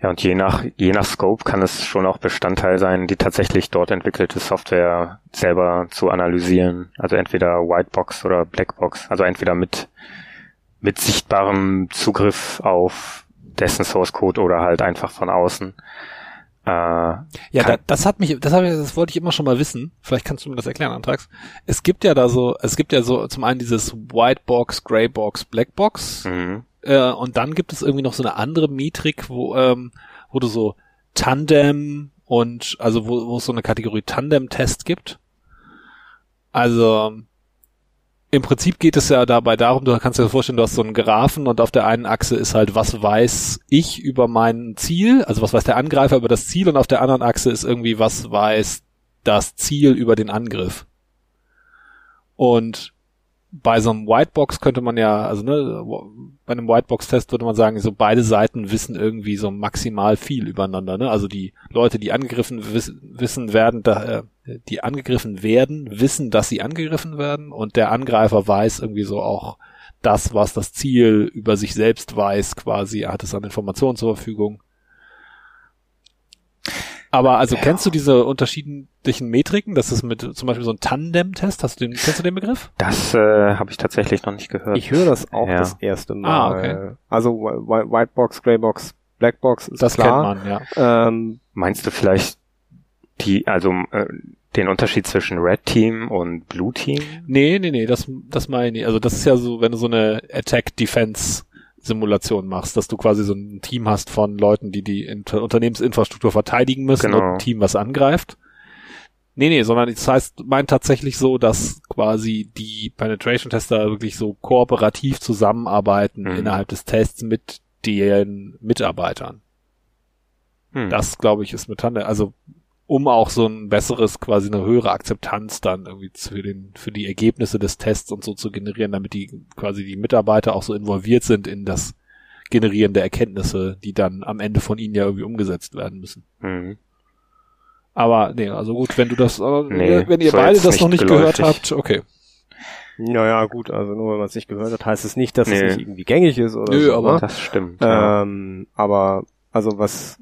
Ja, und je nach, je nach Scope kann es schon auch Bestandteil sein, die tatsächlich dort entwickelte Software selber zu analysieren. Also entweder Whitebox oder Blackbox. Also entweder mit, mit sichtbarem Zugriff auf dessen Source Code oder halt einfach von außen. Äh, Ja, da, das hat mich, das, hab ich, das wollte ich immer schon mal wissen. Vielleicht kannst du mir das erklären, Antrags. Es gibt ja da so, es gibt ja so zum einen dieses Whitebox, Greybox, Blackbox mhm. Äh, und dann gibt es irgendwie noch so eine andere Metrik, wo, ähm, wo du so Tandem und also wo, wo es so eine Kategorie Tandem-Test gibt. Also im Prinzip geht es ja dabei darum, du kannst dir vorstellen, du hast so einen Graphen und auf der einen Achse ist halt, was weiß ich über mein Ziel, also was weiß der Angreifer über das Ziel und auf der anderen Achse ist irgendwie, was weiß das Ziel über den Angriff. Und bei so einem Whitebox könnte man ja, also ne, bei einem Whitebox-Test würde man sagen, so beide Seiten wissen irgendwie so maximal viel übereinander. Ne? Also die Leute, die angegriffen wiss, wissen werden, da, äh, die angegriffen werden, wissen, dass sie angegriffen werden und der Angreifer weiß irgendwie so auch das, was das Ziel über sich selbst weiß, quasi, er hat es an Informationen zur Verfügung. Aber also ja. kennst du diese unterschiedlichen Metriken? Das ist mit zum Beispiel so ein Tandem-Test. Hast du den, kennst du den Begriff? Das äh, habe ich tatsächlich noch nicht gehört. Ich höre das auch ja. das erste Mal. Ah, okay. Also Whitebox, Greybox, Blackbox ist das klar. kennt man, ja. Ähm, Meinst du vielleicht die, also äh, den Unterschied zwischen Red Team und Blue Team? Nee, nee, nee, das, das meine ich. Also das ist ja so, wenn du so eine Attack-Defense Simulation machst, dass du quasi so ein Team hast von Leuten, die die Inter Unternehmensinfrastruktur verteidigen müssen genau. und ein Team, was angreift. Nee, nee, sondern das heißt, meint tatsächlich so, dass quasi die Penetration-Tester wirklich so kooperativ zusammenarbeiten mhm. innerhalb des Tests mit den Mitarbeitern. Mhm. Das, glaube ich, ist mit Tande, also um auch so ein besseres, quasi eine höhere Akzeptanz dann irgendwie für den, für die Ergebnisse des Tests und so zu generieren, damit die quasi die Mitarbeiter auch so involviert sind in das Generieren der Erkenntnisse, die dann am Ende von ihnen ja irgendwie umgesetzt werden müssen. Mhm. Aber nee, also gut, wenn du das, nee, wenn ihr beide das noch nicht geläufig. gehört habt, okay. Naja, gut, also nur wenn man es nicht gehört hat, heißt es nicht, dass nee. es nicht irgendwie gängig ist oder Nö, so. aber ne? das stimmt. Ähm, ja. Aber also was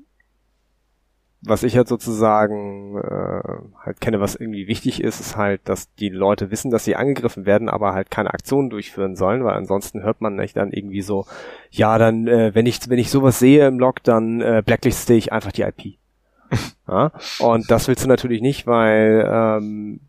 was ich halt sozusagen äh, halt kenne, was irgendwie wichtig ist, ist halt, dass die Leute wissen, dass sie angegriffen werden, aber halt keine Aktionen durchführen sollen, weil ansonsten hört man nicht dann irgendwie so, ja, dann, äh, wenn ich, wenn ich sowas sehe im Log, dann äh, blackliste ich einfach die IP. <laughs> ja? Und das willst du natürlich nicht, weil ähm,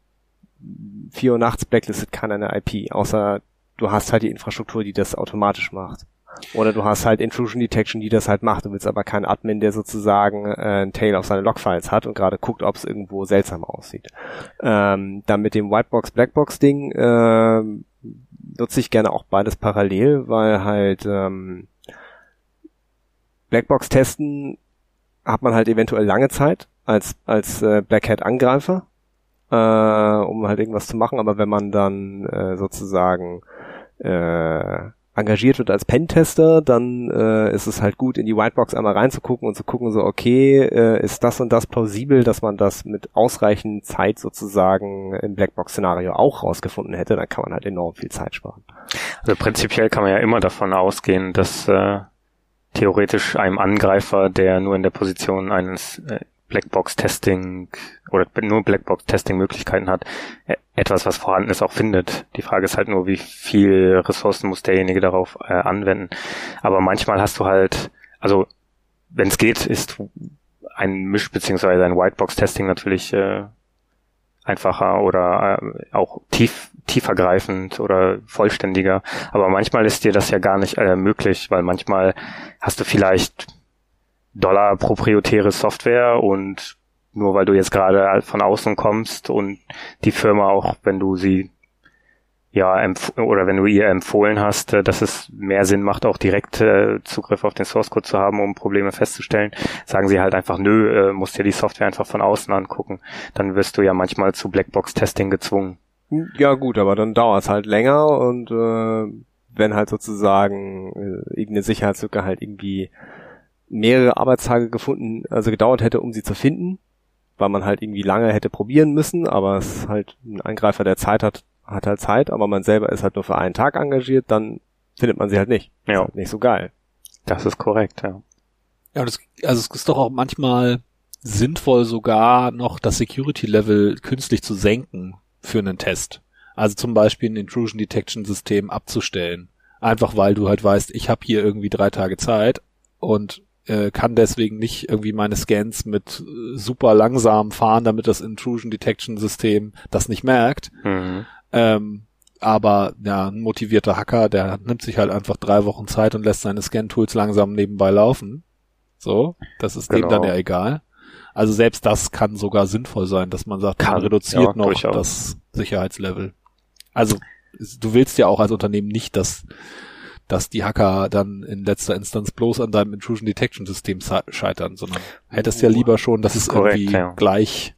4 Uhr nachts blacklistet keiner eine IP, außer du hast halt die Infrastruktur, die das automatisch macht. Oder du hast halt Intrusion Detection, die das halt macht. Du willst aber keinen Admin, der sozusagen äh, ein Tail auf seine Logfiles hat und gerade guckt, ob es irgendwo seltsam aussieht. Ähm, dann mit dem Whitebox Blackbox Ding äh, nutze ich gerne auch beides parallel, weil halt ähm, Blackbox testen hat man halt eventuell lange Zeit als als äh, Black Hat Angreifer, äh, um halt irgendwas zu machen. Aber wenn man dann äh, sozusagen äh, engagiert wird als Pentester, dann äh, ist es halt gut, in die Whitebox einmal reinzugucken und zu gucken, so, okay, äh, ist das und das plausibel, dass man das mit ausreichend Zeit sozusagen im Blackbox-Szenario auch rausgefunden hätte, dann kann man halt enorm viel Zeit sparen. Also prinzipiell kann man ja immer davon ausgehen, dass äh, theoretisch einem Angreifer, der nur in der Position eines äh, Blackbox-Testing oder nur Blackbox-Testing-Möglichkeiten hat, e-, etwas, was vorhanden ist, auch findet. Die Frage ist halt nur, wie viel Ressourcen muss derjenige darauf äh, anwenden. Aber manchmal hast du halt, also wenn es geht, ist ein Misch- beziehungsweise ein Whitebox-Testing natürlich äh, einfacher oder äh, auch tief, tiefergreifend oder vollständiger. Aber manchmal ist dir das ja gar nicht äh, möglich, weil manchmal hast du vielleicht Dollar proprietäre Software und nur weil du jetzt gerade von außen kommst und die Firma auch, wenn du sie ja oder wenn du ihr empfohlen hast, äh, dass es mehr Sinn macht, auch direkt äh, Zugriff auf den Source Code zu haben, um Probleme festzustellen, sagen sie halt einfach, nö, äh, musst dir die Software einfach von außen angucken. Dann wirst du ja manchmal zu Blackbox-Testing gezwungen. Ja gut, aber dann dauert es halt länger und äh, wenn halt sozusagen äh, irgendeine Sicherheitslücke halt irgendwie mehrere Arbeitstage gefunden, also gedauert hätte, um sie zu finden, weil man halt irgendwie lange hätte probieren müssen, aber es halt ein Angreifer, der Zeit hat, hat halt Zeit, aber man selber ist halt nur für einen Tag engagiert, dann findet man sie halt nicht. Ja. Halt nicht so geil. Das ist korrekt, ja. Ja, das, also es ist doch auch manchmal sinnvoll sogar noch das Security-Level künstlich zu senken für einen Test. Also zum Beispiel ein Intrusion Detection System abzustellen. Einfach weil du halt weißt, ich habe hier irgendwie drei Tage Zeit und äh, kann deswegen nicht irgendwie meine Scans mit äh, super langsam fahren, damit das Intrusion Detection System das nicht merkt. Mhm. Ähm, aber ja, ein motivierter Hacker, der nimmt sich halt einfach drei Wochen Zeit und lässt seine Scan-Tools langsam nebenbei laufen. So, das ist genau. dem dann ja egal. Also selbst das kann sogar sinnvoll sein, dass man sagt, kann, man reduziert ja, noch durchaus. das Sicherheitslevel. Also du willst ja auch als Unternehmen nicht, dass dass die Hacker dann in letzter Instanz bloß an deinem Intrusion Detection System scheitern, sondern hättest ja lieber schon, dass es korrekt, irgendwie ja. gleich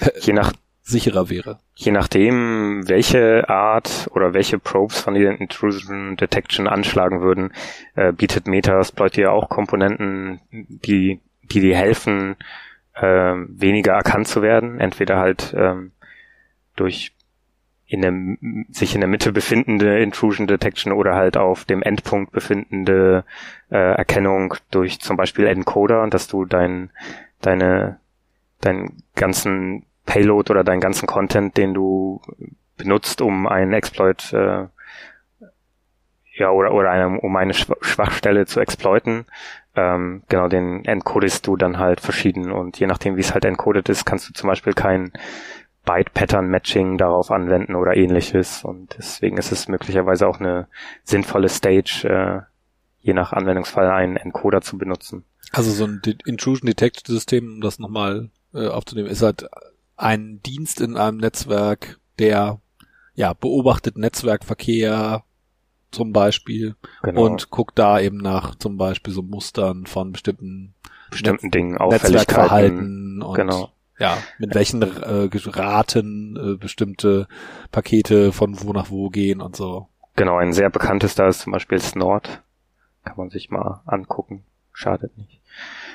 <laughs> je nach sicherer wäre. Je nachdem, welche Art oder welche Probes von den Intrusion Detection anschlagen würden, äh, bietet Metasploit dir auch Komponenten, die die dir helfen, äh, weniger erkannt zu werden. Entweder halt ähm, durch in der, sich in der Mitte befindende Intrusion Detection oder halt auf dem Endpunkt befindende äh, Erkennung durch zum Beispiel Encoder, dass du dein, deine, deinen ganzen Payload oder deinen ganzen Content, den du benutzt, um einen Exploit äh, ja oder oder eine, um eine Schwachstelle zu exploiten, ähm, genau den encodest du dann halt verschieden. Und je nachdem wie es halt encoded ist, kannst du zum Beispiel kein Byte-Pattern-Matching darauf anwenden oder ähnliches. Und deswegen ist es möglicherweise auch eine sinnvolle Stage, äh, je nach Anwendungsfall einen Encoder zu benutzen. Also so ein Intrusion Detect System, um das nochmal äh, aufzunehmen, ist halt ein Dienst in einem Netzwerk, der ja beobachtet Netzwerkverkehr zum Beispiel genau. und guckt da eben nach zum Beispiel so Mustern von bestimmten bestimmten Netz Dingen, Netzwerkverhalten und genau ja, mit welchen äh, Raten äh, bestimmte Pakete von wo nach wo gehen und so. Genau, ein sehr bekanntes da ist zum Beispiel Snort. Kann man sich mal angucken. Schadet nicht.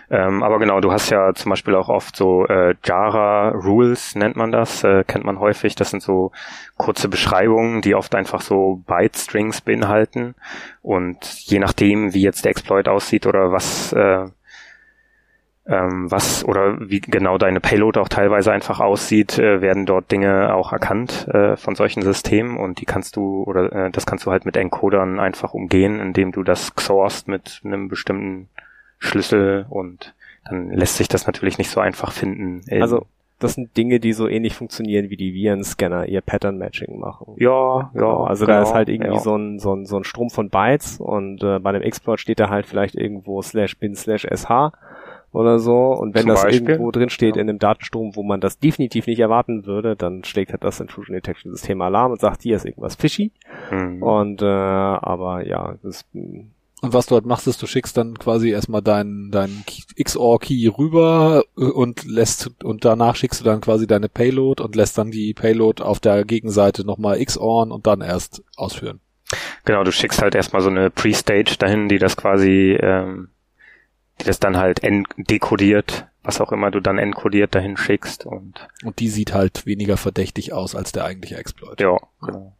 Ähm, aber genau, du hast ja zum Beispiel auch oft so äh, Jara Rules nennt man das, äh, kennt man häufig. Das sind so kurze Beschreibungen, die oft einfach so Byte-Strings beinhalten. Und je nachdem, wie jetzt der Exploit aussieht oder was äh, was oder wie genau deine Payload auch teilweise einfach aussieht, äh, werden dort Dinge auch erkannt äh, von solchen Systemen und die kannst du oder äh, das kannst du halt mit Encodern einfach umgehen, indem du das xorst mit einem bestimmten Schlüssel und dann lässt sich das natürlich nicht so einfach finden. Also das sind Dinge, die so ähnlich funktionieren wie die Virenscanner ihr Pattern Matching machen. Ja, ja. Also genau, da ist halt irgendwie ja. so, ein, so, ein, so ein Strom von Bytes und äh, bei dem Exploit steht da halt vielleicht irgendwo slash bin slash sh oder so. Und wenn Zum das Beispiel? irgendwo drin steht ja. in einem Datenstrom, wo man das definitiv nicht erwarten würde, dann schlägt halt das Intrusion Detection System Alarm und sagt, hier ist irgendwas fishy. Mhm. Und äh, aber ja, das und was du halt machst, ist, du schickst dann quasi erstmal deinen dein XOR-Key rüber äh, und lässt und danach schickst du dann quasi deine Payload und lässt dann die Payload auf der Gegenseite nochmal XORen und dann erst ausführen. Genau, du schickst halt erstmal so eine Pre-Stage dahin, die das quasi ähm, die das dann halt dekodiert, was auch immer du dann encodiert dahin schickst und und die sieht halt weniger verdächtig aus als der eigentliche Exploit. Ja, genau.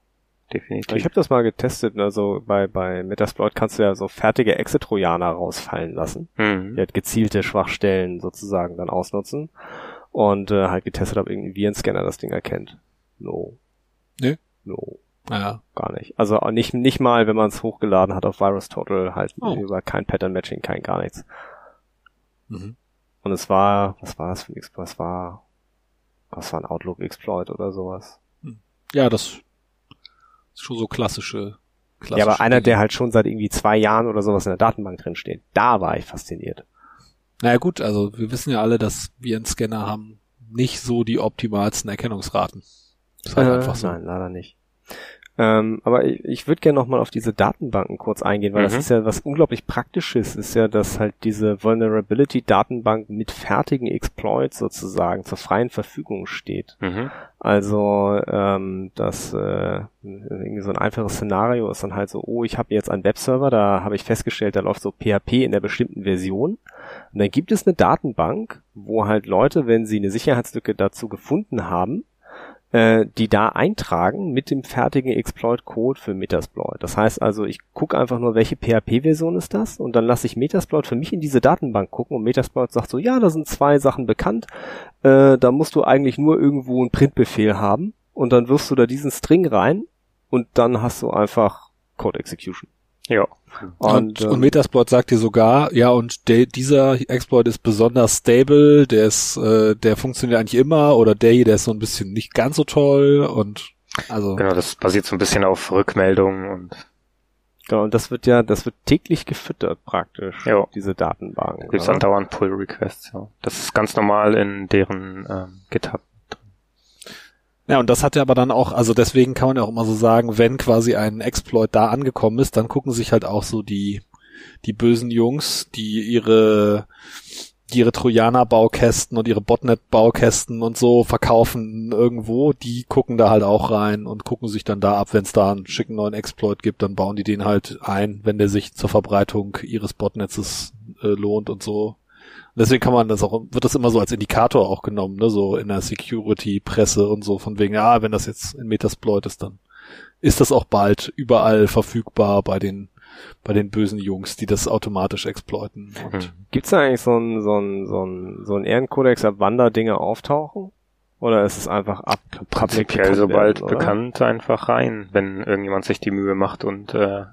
Definitiv. Ich habe das mal getestet, also bei, bei Metasploit kannst du ja so fertige Exit-Trojaner rausfallen lassen, mhm. die halt gezielte Schwachstellen sozusagen dann ausnutzen und äh, halt getestet, ob irgendein Virenscanner das Ding erkennt. No. Nee? No. Naja. Gar nicht. Also nicht, nicht mal, wenn man es hochgeladen hat auf VirusTotal, halt oh. über kein Pattern Matching, kein gar nichts. Mhm. Und es war, was war das für ein Exploit? Was war, was war ein Outlook-Exploit oder sowas? Hm. Ja, das ist schon so klassische, klassische Ja, aber einer, der halt schon seit irgendwie zwei Jahren oder sowas in der Datenbank drin steht. Da war ich fasziniert. Naja gut, also wir wissen ja alle, dass wir einen Scanner haben nicht so die optimalsten Erkennungsraten. Das ist halt äh, einfach so. Nein, leider nicht. Ähm, aber ich, ich würde gerne nochmal auf diese Datenbanken kurz eingehen, weil mhm. das ist ja was unglaublich Praktisches, ist ja, dass halt diese Vulnerability-Datenbank mit fertigen Exploits sozusagen zur freien Verfügung steht. Mhm. Also ähm, das äh, irgendwie so ein einfaches Szenario ist dann halt so, oh, ich habe jetzt einen Webserver, da habe ich festgestellt, da läuft so PHP in der bestimmten Version. Und dann gibt es eine Datenbank, wo halt Leute, wenn sie eine Sicherheitslücke dazu gefunden haben, äh, die da eintragen mit dem fertigen Exploit-Code für Metasploit. Das heißt also, ich gucke einfach nur, welche PHP-Version ist das und dann lasse ich Metasploit für mich in diese Datenbank gucken und Metasploit sagt so, ja, da sind zwei Sachen bekannt, äh, da musst du eigentlich nur irgendwo einen Printbefehl haben und dann wirfst du da diesen String rein und dann hast du einfach Code Execution. Ja. Und, und, und Metasploit sagt dir sogar, ja, und de, dieser Exploit ist besonders stable, der ist, äh, der funktioniert eigentlich immer, oder der hier, der ist so ein bisschen nicht ganz so toll und Also Genau, das basiert so ein bisschen auf Rückmeldungen und Genau, und das wird ja, das wird täglich gefüttert praktisch, Ja. diese Datenbank. gibt's ja. andauernd Pull-Requests. Ja. Das ist ganz normal in deren ähm, GitHub. Ja, und das hat ja aber dann auch, also deswegen kann man ja auch immer so sagen, wenn quasi ein Exploit da angekommen ist, dann gucken sich halt auch so die, die bösen Jungs, die ihre, die ihre Trojaner-Baukästen und ihre Botnet-Baukästen und so verkaufen irgendwo, die gucken da halt auch rein und gucken sich dann da ab, wenn es da einen schicken neuen Exploit gibt, dann bauen die den halt ein, wenn der sich zur Verbreitung ihres Botnetzes äh, lohnt und so. Und deswegen kann man das auch, wird das immer so als Indikator auch genommen, ne, so in der Security-Presse und so, von wegen, ja, wenn das jetzt in Metasploit ist, dann ist das auch bald überall verfügbar bei den, bei den bösen Jungs, die das automatisch exploiten. Und Hm. Gibt's da eigentlich so einen so einen so einen so einen Ehrenkodex, ab wann da Dinge auftauchen? Oder ist es einfach ab Prinzipiell sobald werden, oder? bekannt einfach rein, wenn irgendjemand sich die Mühe macht und äh,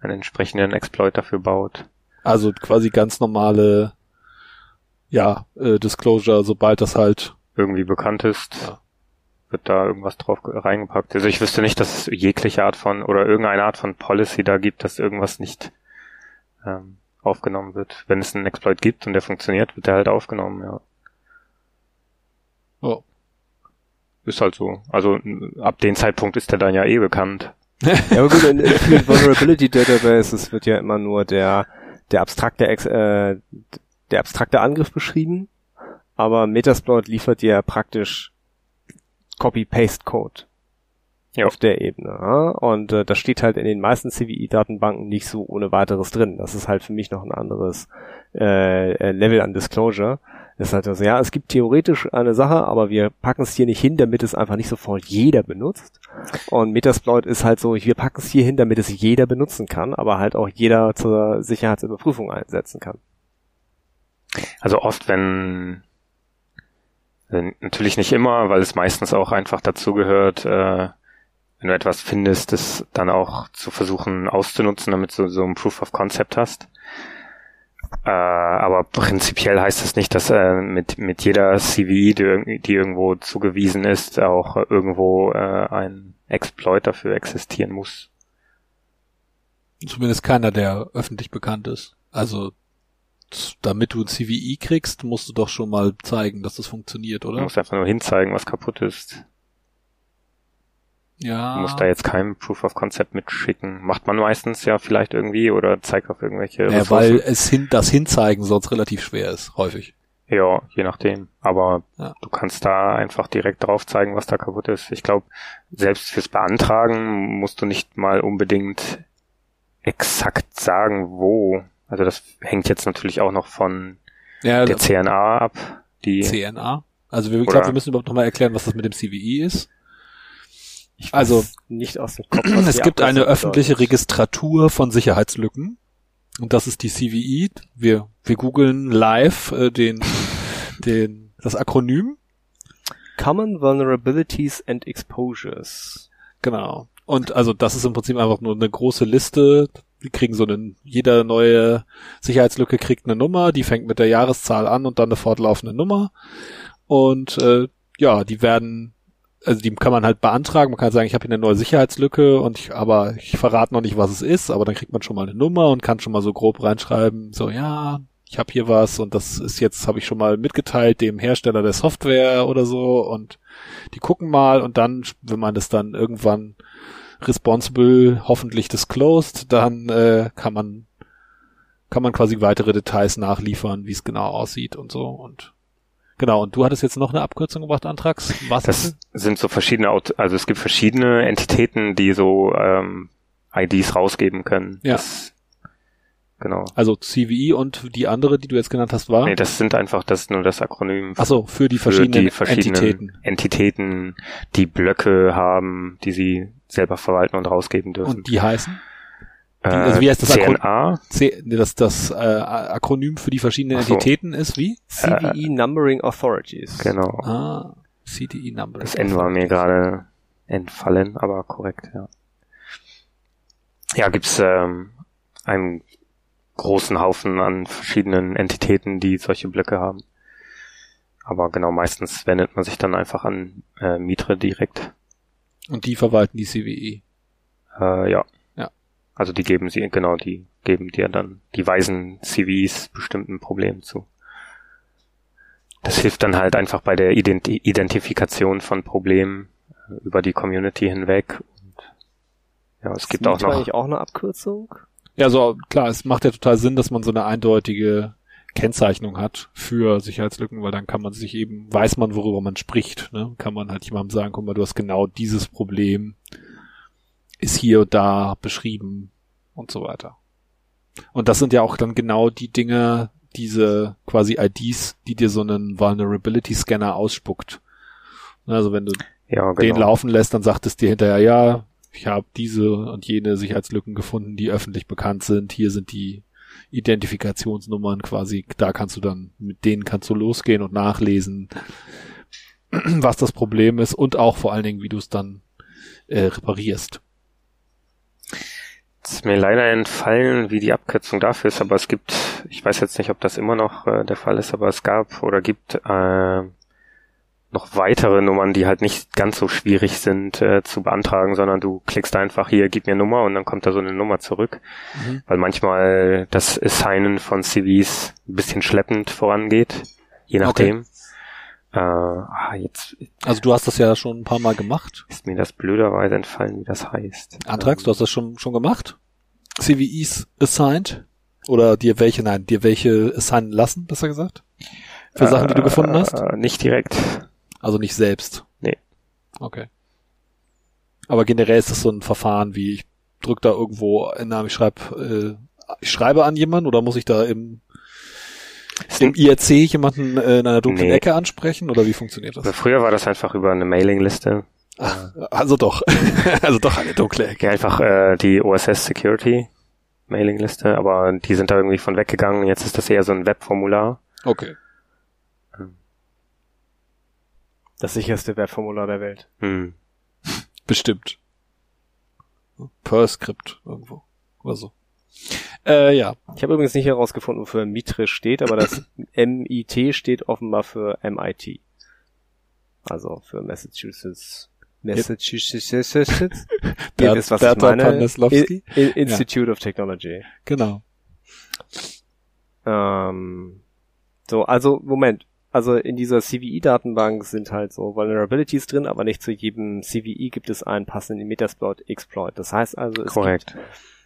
einen entsprechenden Exploit dafür baut. Also quasi ganz normale, ja, äh, Disclosure, sobald das halt, Irgendwie bekannt ist, Ja. wird da irgendwas drauf ge- reingepackt. Also ich wüsste nicht, dass es jegliche Art von oder irgendeine Art von Policy da gibt, dass irgendwas nicht ähm, aufgenommen wird. Wenn es einen Exploit gibt und der funktioniert, wird der halt aufgenommen, ja. oh, Ist halt so. Also ab dem Zeitpunkt ist der dann ja eh bekannt. Ja, aber gut, in, in vielen Vulnerability Databases wird ja immer nur der, der abstrakte, Ex, äh, der abstrakte Angriff beschrieben, aber Metasploit liefert dir praktisch Copy-Paste-Code Ja. auf der Ebene. Und äh, das steht halt in den meisten CVE-Datenbanken nicht so ohne weiteres drin. Das ist halt für mich noch ein anderes äh, äh, Level an Disclosure. Das ist halt so, ja, es gibt theoretisch eine Sache, aber wir packen es hier nicht hin, damit es einfach nicht sofort jeder benutzt. Und Metasploit ist halt so, wir packen es hier hin, damit es jeder benutzen kann, aber halt auch jeder zur Sicherheitsüberprüfung einsetzen kann. Also oft, wenn natürlich nicht immer, weil es meistens auch einfach dazu gehört, äh, wenn du etwas findest, das dann auch zu versuchen auszunutzen, damit du so ein Proof of Concept hast. Äh, aber prinzipiell heißt das nicht, dass äh, mit, mit jeder CVE, die, irg- die irgendwo zugewiesen ist, auch irgendwo äh, ein Exploit dafür existieren muss. zumindest keiner, der öffentlich bekannt ist. Also, damit du ein CVE kriegst, musst du doch schon mal zeigen, dass das funktioniert, Du oder? musst einfach nur hinzeigen, was kaputt ist. Ja. Du musst da jetzt kein Proof of Concept mitschicken. Macht man meistens ja vielleicht irgendwie oder zeigt auf irgendwelche ja, Ressourcen. weil es hin, das Hinzeigen sonst relativ schwer ist, häufig. Ja, je nachdem. Aber Ja. du kannst da einfach direkt drauf zeigen, was da kaputt ist. Ich glaube, selbst fürs Beantragen musst du nicht mal unbedingt exakt sagen, wo. Also das hängt jetzt natürlich auch noch von Ja, der CNA ab. Die CNA. Also wir, ich glaube, wir müssen überhaupt nochmal erklären, was das mit dem CVE ist. Ich Also- weiß nicht aus dem Kopf. Es gibt eine öffentliche bedeutet. Registratur von Sicherheitslücken. Und das ist die CVE. Wir, wir googeln live äh, den, <laughs> den, das Akronym. Common Vulnerabilities and Exposures. Genau. Und also das ist im Prinzip einfach nur eine große Liste. Wir kriegen so einen, jede neue Sicherheitslücke kriegt eine Nummer, die fängt mit der Jahreszahl an und dann eine fortlaufende Nummer. Und äh, ja, die werden, also die kann man halt beantragen. Man kann sagen, ich habe hier eine neue Sicherheitslücke und ich, aber ich verrate noch nicht, was es ist, aber dann kriegt man schon mal eine Nummer und kann schon mal so grob reinschreiben, so ja, ich habe hier was und das ist jetzt, habe ich schon mal mitgeteilt dem Hersteller der Software oder so und die gucken mal und dann, wenn man das dann irgendwann responsible, hoffentlich disclosed, dann äh, kann man kann man quasi weitere Details nachliefern, wie es genau aussieht und so und genau. Und du hattest jetzt noch eine Abkürzung gebracht, Antrax. Was Das ist sind so verschiedene, also es gibt verschiedene Entitäten, die so ähm, IDs rausgeben können. Ja. Das, genau. also CVE und die andere, die du jetzt genannt hast, war? Nee, das sind einfach, das ist nur das Akronym Ach so, für die für verschiedenen, die verschiedenen Entitäten. Entitäten, die Blöcke haben, die sie selber verwalten und rausgeben dürfen. Und die heißen? äh, also wie heißt das Akronym? CNA? C nee, das, das äh, Akronym für die verschiedenen so. Entitäten ist wie? CVE Numbering Authorities. Genau. Ah, CDE Number. Das N war mir gerade entfallen, aber korrekt, ja. Ja, gibt's ähm, einen großen Haufen an verschiedenen Entitäten, die solche Blöcke haben. Aber genau, meistens wendet man sich dann einfach an äh, Mitre direkt. Und die verwalten die CVE. Äh, ja. Ja. Also die geben sie, genau, die geben dir dann, die weisen CVs bestimmten Problemen zu. Das hilft dann halt einfach bei der Identi Identifikation von Problemen äh, über die Community hinweg. Und ja, es gibt auch noch. eigentlich auch eine Abkürzung? Ja, so klar, es macht ja total Sinn, dass man so eine eindeutige Kennzeichnung hat für Sicherheitslücken, weil dann kann man sich eben, weiß man, worüber man spricht. Ne? Kann man halt jemandem sagen, guck mal, du hast genau dieses Problem, ist hier und da beschrieben und so weiter. Und das sind ja auch dann genau die Dinge, diese quasi IDs, die dir so einen Vulnerability Scanner ausspuckt. Also wenn du Ja, den genau. laufen lässt, dann sagt es dir hinterher, ja, ich habe diese und jene Sicherheitslücken gefunden, die öffentlich bekannt sind. Hier sind die Identifikationsnummern quasi. Da kannst du dann, mit denen kannst du losgehen und nachlesen, <clears throat> was das Problem ist und auch vor allen Dingen, wie du es dann äh, reparierst. Es ist mir leider entfallen, wie die Abkürzung dafür ist, aber es gibt, ich weiß jetzt nicht, ob das immer noch äh, der Fall ist, aber es gab oder gibt äh, noch weitere Nummern, die halt nicht ganz so schwierig sind äh, zu beantragen, sondern du klickst einfach hier, gib mir Nummer und dann kommt da so eine Nummer zurück, weil manchmal das Assignen von CVs ein bisschen schleppend vorangeht, je nachdem. Äh, ah, jetzt Also du hast das ja schon ein paar Mal gemacht. ist mir das blöderweise entfallen, wie das heißt. Antrags, du hast das schon, schon gemacht? CVEs assigned? Oder dir welche, nein, dir welche assignen lassen, besser gesagt? Für Sachen, die du gefunden hast? Äh, nicht direkt. Also nicht selbst. Nee. Okay. Aber generell ist das so ein Verfahren wie ich drück da irgendwo einen Namen, ich schreibe, äh, ich schreibe an jemanden oder muss ich da im, im IRC jemanden äh, in einer dunklen Nee. Ecke ansprechen oder wie funktioniert das? früher war das einfach über eine Mailingliste. Ach, also doch. <laughs> also doch eine dunkle Ecke. Ja, einfach äh, die OSS Security Mailingliste, aber die sind da irgendwie von weggegangen. Jetzt ist das eher so ein Webformular. Okay. Das sicherste Webformular der Welt. Hm. Bestimmt. Per Skript irgendwo. Oder so. Äh, ja. Ich habe übrigens nicht herausgefunden, wofür Mitre steht, aber das <clears throat> MIT steht offenbar für MIT. Also für Massachusetts. Massachusetts. <laughs> Ihr wisst, was Berta ich meine. Paneslawski. I- I- Institute of Technology. Genau. Ähm, so, also, Moment. Also in dieser CVE-Datenbank sind halt so Vulnerabilities drin, aber nicht zu jedem CVE gibt es einen passenden Metasploit-Exploit. Das heißt also, es gibt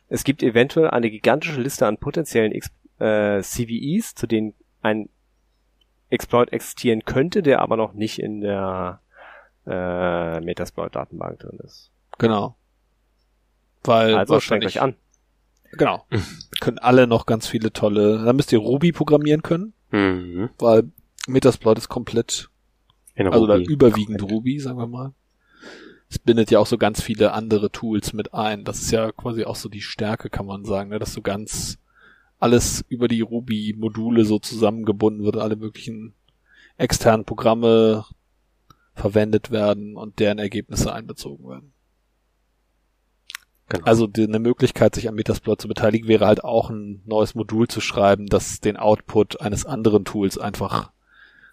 es gibt eventuell eine gigantische Liste an potenziellen Ex äh, CVEs, zu denen ein Exploit existieren könnte, der aber noch nicht in der äh, Metasploit-Datenbank drin ist. Genau. Weil Also strengt euch an. Genau. <laughs> können alle noch ganz viele tolle. Da müsst ihr Ruby programmieren können, Mhm. weil Metasploit ist komplett, In also Ruby. überwiegend Ruby, sagen wir mal. Es bindet ja auch so ganz viele andere Tools mit ein. Das ist ja quasi auch so die Stärke, kann man sagen, ne? dass so ganz alles über die Ruby-Module so zusammengebunden wird, alle möglichen externen Programme verwendet werden und deren Ergebnisse einbezogen werden. Genau. Also die, eine Möglichkeit, sich am Metasploit zu beteiligen, wäre halt auch ein neues Modul zu schreiben, das den Output eines anderen Tools einfach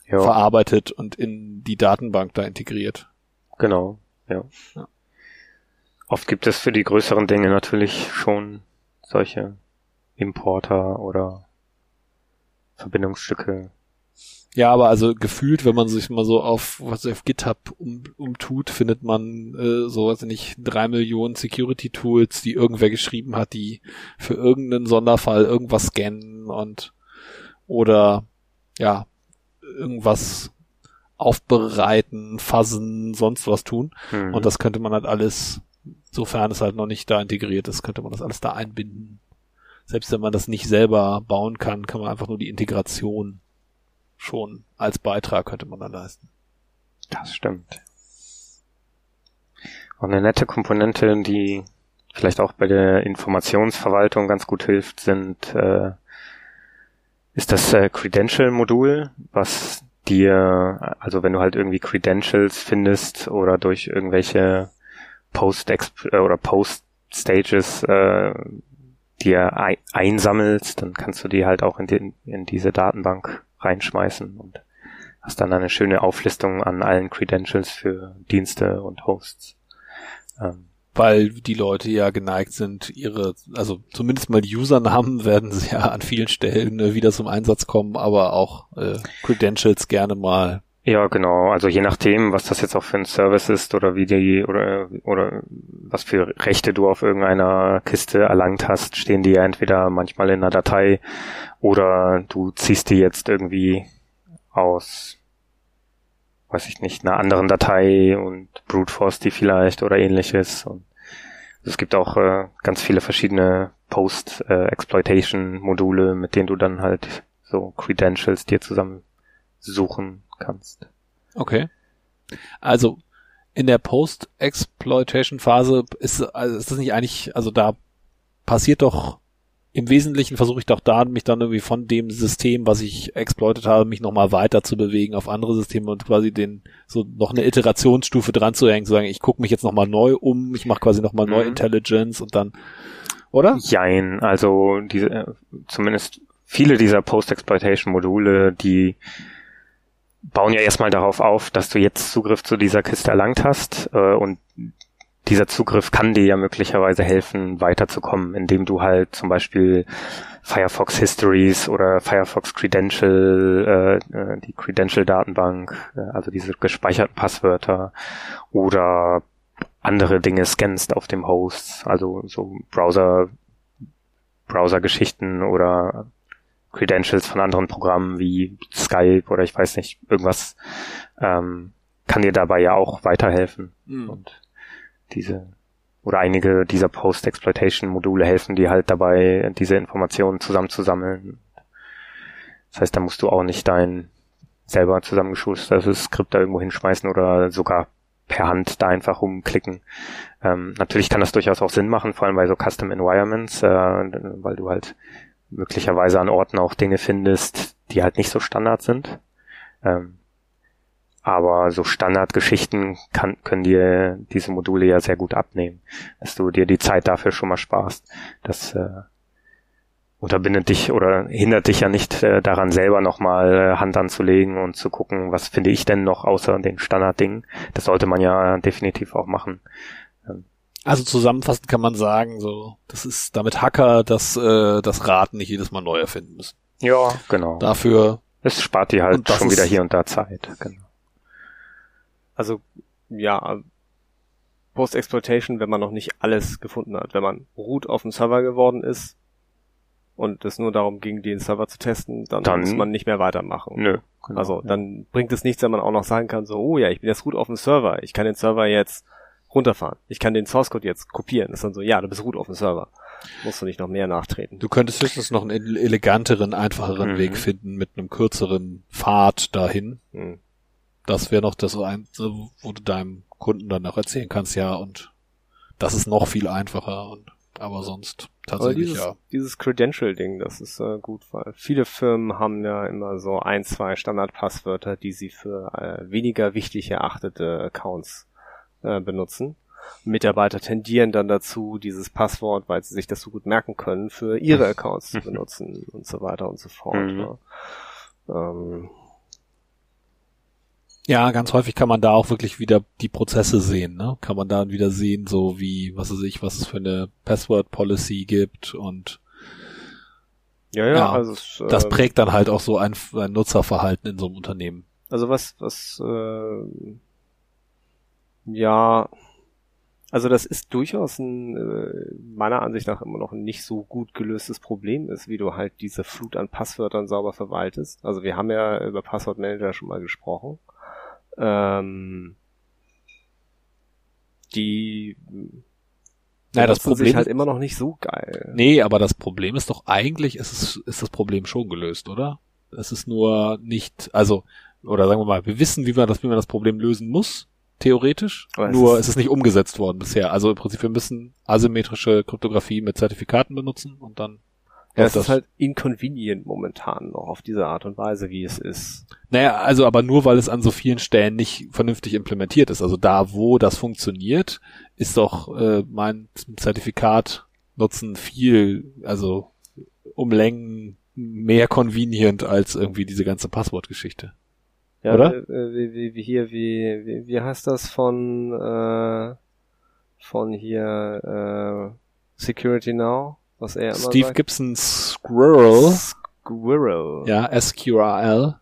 ja, verarbeitet und in die Datenbank da integriert. genau. Ja. Ja. Oft gibt es für die größeren Dinge natürlich schon solche Importer oder Verbindungsstücke. Ja, aber also gefühlt, wenn man sich mal so auf was auf GitHub um, umtut, findet man äh, so weiß ich nicht drei Millionen Security Tools, die irgendwer geschrieben hat, die für irgendeinen Sonderfall irgendwas scannen und oder ja irgendwas aufbereiten, fuzzen, sonst was tun. Mhm. Und das könnte man halt alles, sofern es halt noch nicht da integriert ist, könnte man das alles da einbinden. Selbst wenn man das nicht selber bauen kann, kann man einfach nur die Integration schon als Beitrag könnte man da leisten. Das stimmt. Und eine nette Komponente, die vielleicht auch bei der Informationsverwaltung ganz gut hilft, sind äh, ist das äh, Credential-Modul, was dir, also wenn du halt irgendwie Credentials findest oder durch irgendwelche Post äh, oder Post-Stages äh, dir ei einsammelst, dann kannst du die halt auch in, den, in diese Datenbank reinschmeißen und hast dann eine schöne Auflistung an allen Credentials für Dienste und Hosts. Ähm, weil die Leute ja geneigt sind, ihre, also zumindest mal die Usernamen <laughs> werden sie ja an vielen Stellen äh, wieder zum Einsatz kommen, aber auch äh, Credentials gerne mal. Ja, genau. Also je nachdem, was das jetzt auch für ein Service ist oder wie die oder oder was für Rechte du auf irgendeiner Kiste erlangt hast, stehen die ja entweder manchmal in einer Datei oder du ziehst die jetzt irgendwie aus weiß ich nicht, einer anderen Datei und brute force die vielleicht oder ähnliches. Und es gibt auch äh, ganz viele verschiedene Post-Exploitation-Module, mit denen du dann halt so Credentials dir zusammen suchen kannst. Okay. Also in der Post-Exploitation-Phase ist, also ist das nicht eigentlich, also da passiert doch im Wesentlichen versuche ich doch da, mich dann irgendwie von dem System, was ich exploitet habe, mich nochmal weiter zu bewegen auf andere Systeme und quasi den, so noch eine Iterationsstufe dran zu hängen, zu sagen, ich gucke mich jetzt nochmal neu um, ich mache quasi nochmal mhm. neu Intelligence und dann, oder? Jein, also diese, zumindest viele dieser Post-Exploitation-Module, die bauen ja erstmal darauf auf, dass du jetzt Zugriff zu dieser Kiste erlangt hast äh, und dieser Zugriff kann dir ja möglicherweise helfen, weiterzukommen, indem du halt zum Beispiel Firefox Histories oder Firefox Credential, äh, äh, die Credential Datenbank, äh, also diese gespeicherten Passwörter oder andere Dinge scannst auf dem Host, also so Browser, Browser-Geschichten oder Credentials von anderen Programmen wie Skype oder ich weiß nicht, irgendwas ähm, kann dir dabei ja auch weiterhelfen. Mhm. Und diese oder einige dieser Post-Exploitation-Module helfen dir halt dabei, diese Informationen zusammenzusammeln. Das heißt, da musst du auch nicht dein selber zusammengeschustes Skript da irgendwo hinschmeißen oder sogar per Hand da einfach rumklicken. Ähm, natürlich kann das durchaus auch Sinn machen, vor allem bei so Custom Environments, äh, weil du halt möglicherweise an Orten auch Dinge findest, die halt nicht so Standard sind. Ähm, aber so Standardgeschichten kann, können dir diese Module ja sehr gut abnehmen, dass du dir die Zeit dafür schon mal sparst. Das äh, unterbindet dich oder hindert dich ja nicht äh, daran, selber nochmal äh, Hand anzulegen und zu gucken, was finde ich denn noch außer den Standarddingen. Das sollte man ja definitiv auch machen. Ähm. Also zusammenfassend kann man sagen, so, das ist damit Hacker das, äh, das Rad nicht jedes Mal neu erfinden müssen. Ja, genau. Dafür. Es spart dir halt schon wieder hier und da Zeit. Genau also ja, Post-Exploitation, wenn man noch nicht alles gefunden hat. Wenn man root auf dem Server geworden ist und es nur darum ging, den Server zu testen, dann, dann muss man nicht mehr weitermachen. Nö, genau, also dann bringt es nichts, wenn man auch noch sagen kann, so, oh ja, ich bin jetzt root auf dem Server, ich kann den Server jetzt runterfahren. Ich kann den Source Code jetzt kopieren. Das ist dann so, ja, du bist root auf dem Server. Musst du nicht noch mehr nachtreten. Du könntest höchstens noch einen eleganteren, einfacheren mhm. Weg finden mit einem kürzeren Pfad dahin. Mhm das wäre noch das, wo du deinem Kunden dann auch erzählen kannst, ja, und das ist noch viel einfacher und aber sonst tatsächlich dieses, ja. Dieses Credential-Ding, das ist äh, gut, weil viele Firmen haben ja immer so ein, zwei Standardpasswörter, die sie für äh, weniger wichtig erachtete Accounts äh, benutzen. Mitarbeiter tendieren dann dazu, dieses Passwort, weil sie sich das so gut merken können, für ihre <laughs> Accounts zu benutzen und so weiter und so fort. Mhm. Ja. Ähm, ja, ganz häufig kann man da auch wirklich wieder die Prozesse sehen, ne? Kann man da wieder sehen, so wie, was weiß ich, was es für eine Password Policy gibt und ja, ja, ja also es, äh, das prägt dann halt auch so ein, ein, Nutzerverhalten in so einem Unternehmen. Also was, was, äh, ja, also das ist durchaus ein, äh, meiner Ansicht nach immer noch ein nicht so gut gelöstes Problem ist, wie du halt diese Flut an Passwörtern sauber verwaltest. Also wir haben ja über Passwortmanager schon mal gesprochen ähm, die naja, das Problem ist halt immer noch nicht so geil. Nee, aber das Problem ist doch eigentlich ist es ist das Problem schon gelöst, oder? Es ist nur nicht, also oder sagen wir mal, wir wissen, wie man das wie man das Problem lösen muss, theoretisch. Aber nur es ist, es ist nicht umgesetzt worden bisher. Also im Prinzip wir müssen asymmetrische Kryptographie mit Zertifikaten benutzen und dann ja, es ist halt inconvenient momentan noch auf diese Art und Weise, wie es ist. Naja, also aber nur, weil es an so vielen Stellen nicht vernünftig implementiert ist. Also da, wo das funktioniert, ist doch äh, mein Zertifikat nutzen viel, also um Längen mehr convenient als irgendwie diese ganze Passwortgeschichte. Ja, Oder? Äh, wie, wie, wie hier, wie, wie, wie heißt das von äh, von hier äh, Security Now, was er immer Steve sagt. Gibson Squirrel. Squirrel. Ja, SQRL.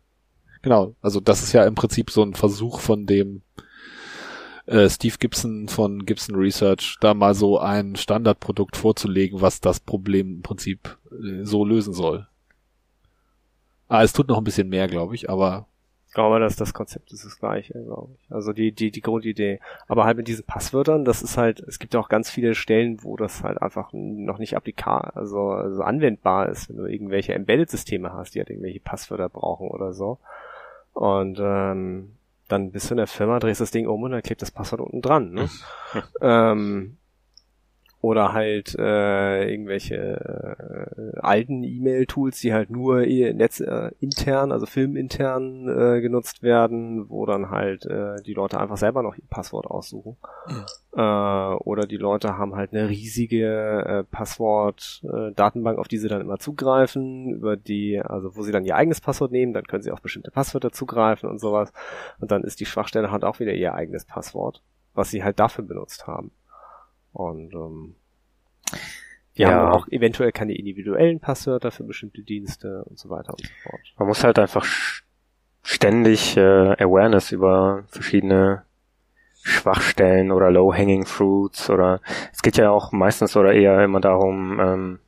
Genau, also das ist ja im Prinzip so ein Versuch von dem äh, Steve Gibson von Gibson Research, da mal so ein Standardprodukt vorzulegen, was das Problem im Prinzip äh, so lösen soll. Ah, es tut noch ein bisschen mehr, glaube ich, aber Aber das, das Konzept ist das gleiche, glaube ich. Also die, die, die Grundidee. Aber halt mit diesen Passwörtern, das ist halt, es gibt ja auch ganz viele Stellen, wo das halt einfach noch nicht applikar, also, also anwendbar ist, wenn du irgendwelche Embedded-Systeme hast, die halt irgendwelche Passwörter brauchen oder so. Und ähm, dann bist du in der Firma, drehst das Ding um und dann klebt das Passwort unten dran. Ne? <laughs> ähm, oder halt äh, irgendwelche äh, alten E-Mail-Tools, die halt nur eh Netz äh, intern, also filmintern äh, genutzt werden, wo dann halt äh, die Leute einfach selber noch ihr Passwort aussuchen. Äh, oder die Leute haben halt eine riesige äh, Passwort-Datenbank, auf die sie dann immer zugreifen, über die, also wo sie dann ihr eigenes Passwort nehmen, dann können sie auf bestimmte Passwörter zugreifen und sowas. Und dann ist die Schwachstelle halt auch wieder ihr eigenes Passwort, was sie halt dafür benutzt haben. Und ähm, die Ja. haben auch eventuell keine individuellen Passwörter für bestimmte Dienste und so weiter und so fort. Man muss halt einfach ständig äh, Awareness über verschiedene Schwachstellen oder Low-Hanging Fruits oder es geht ja auch meistens oder eher immer darum, ähm,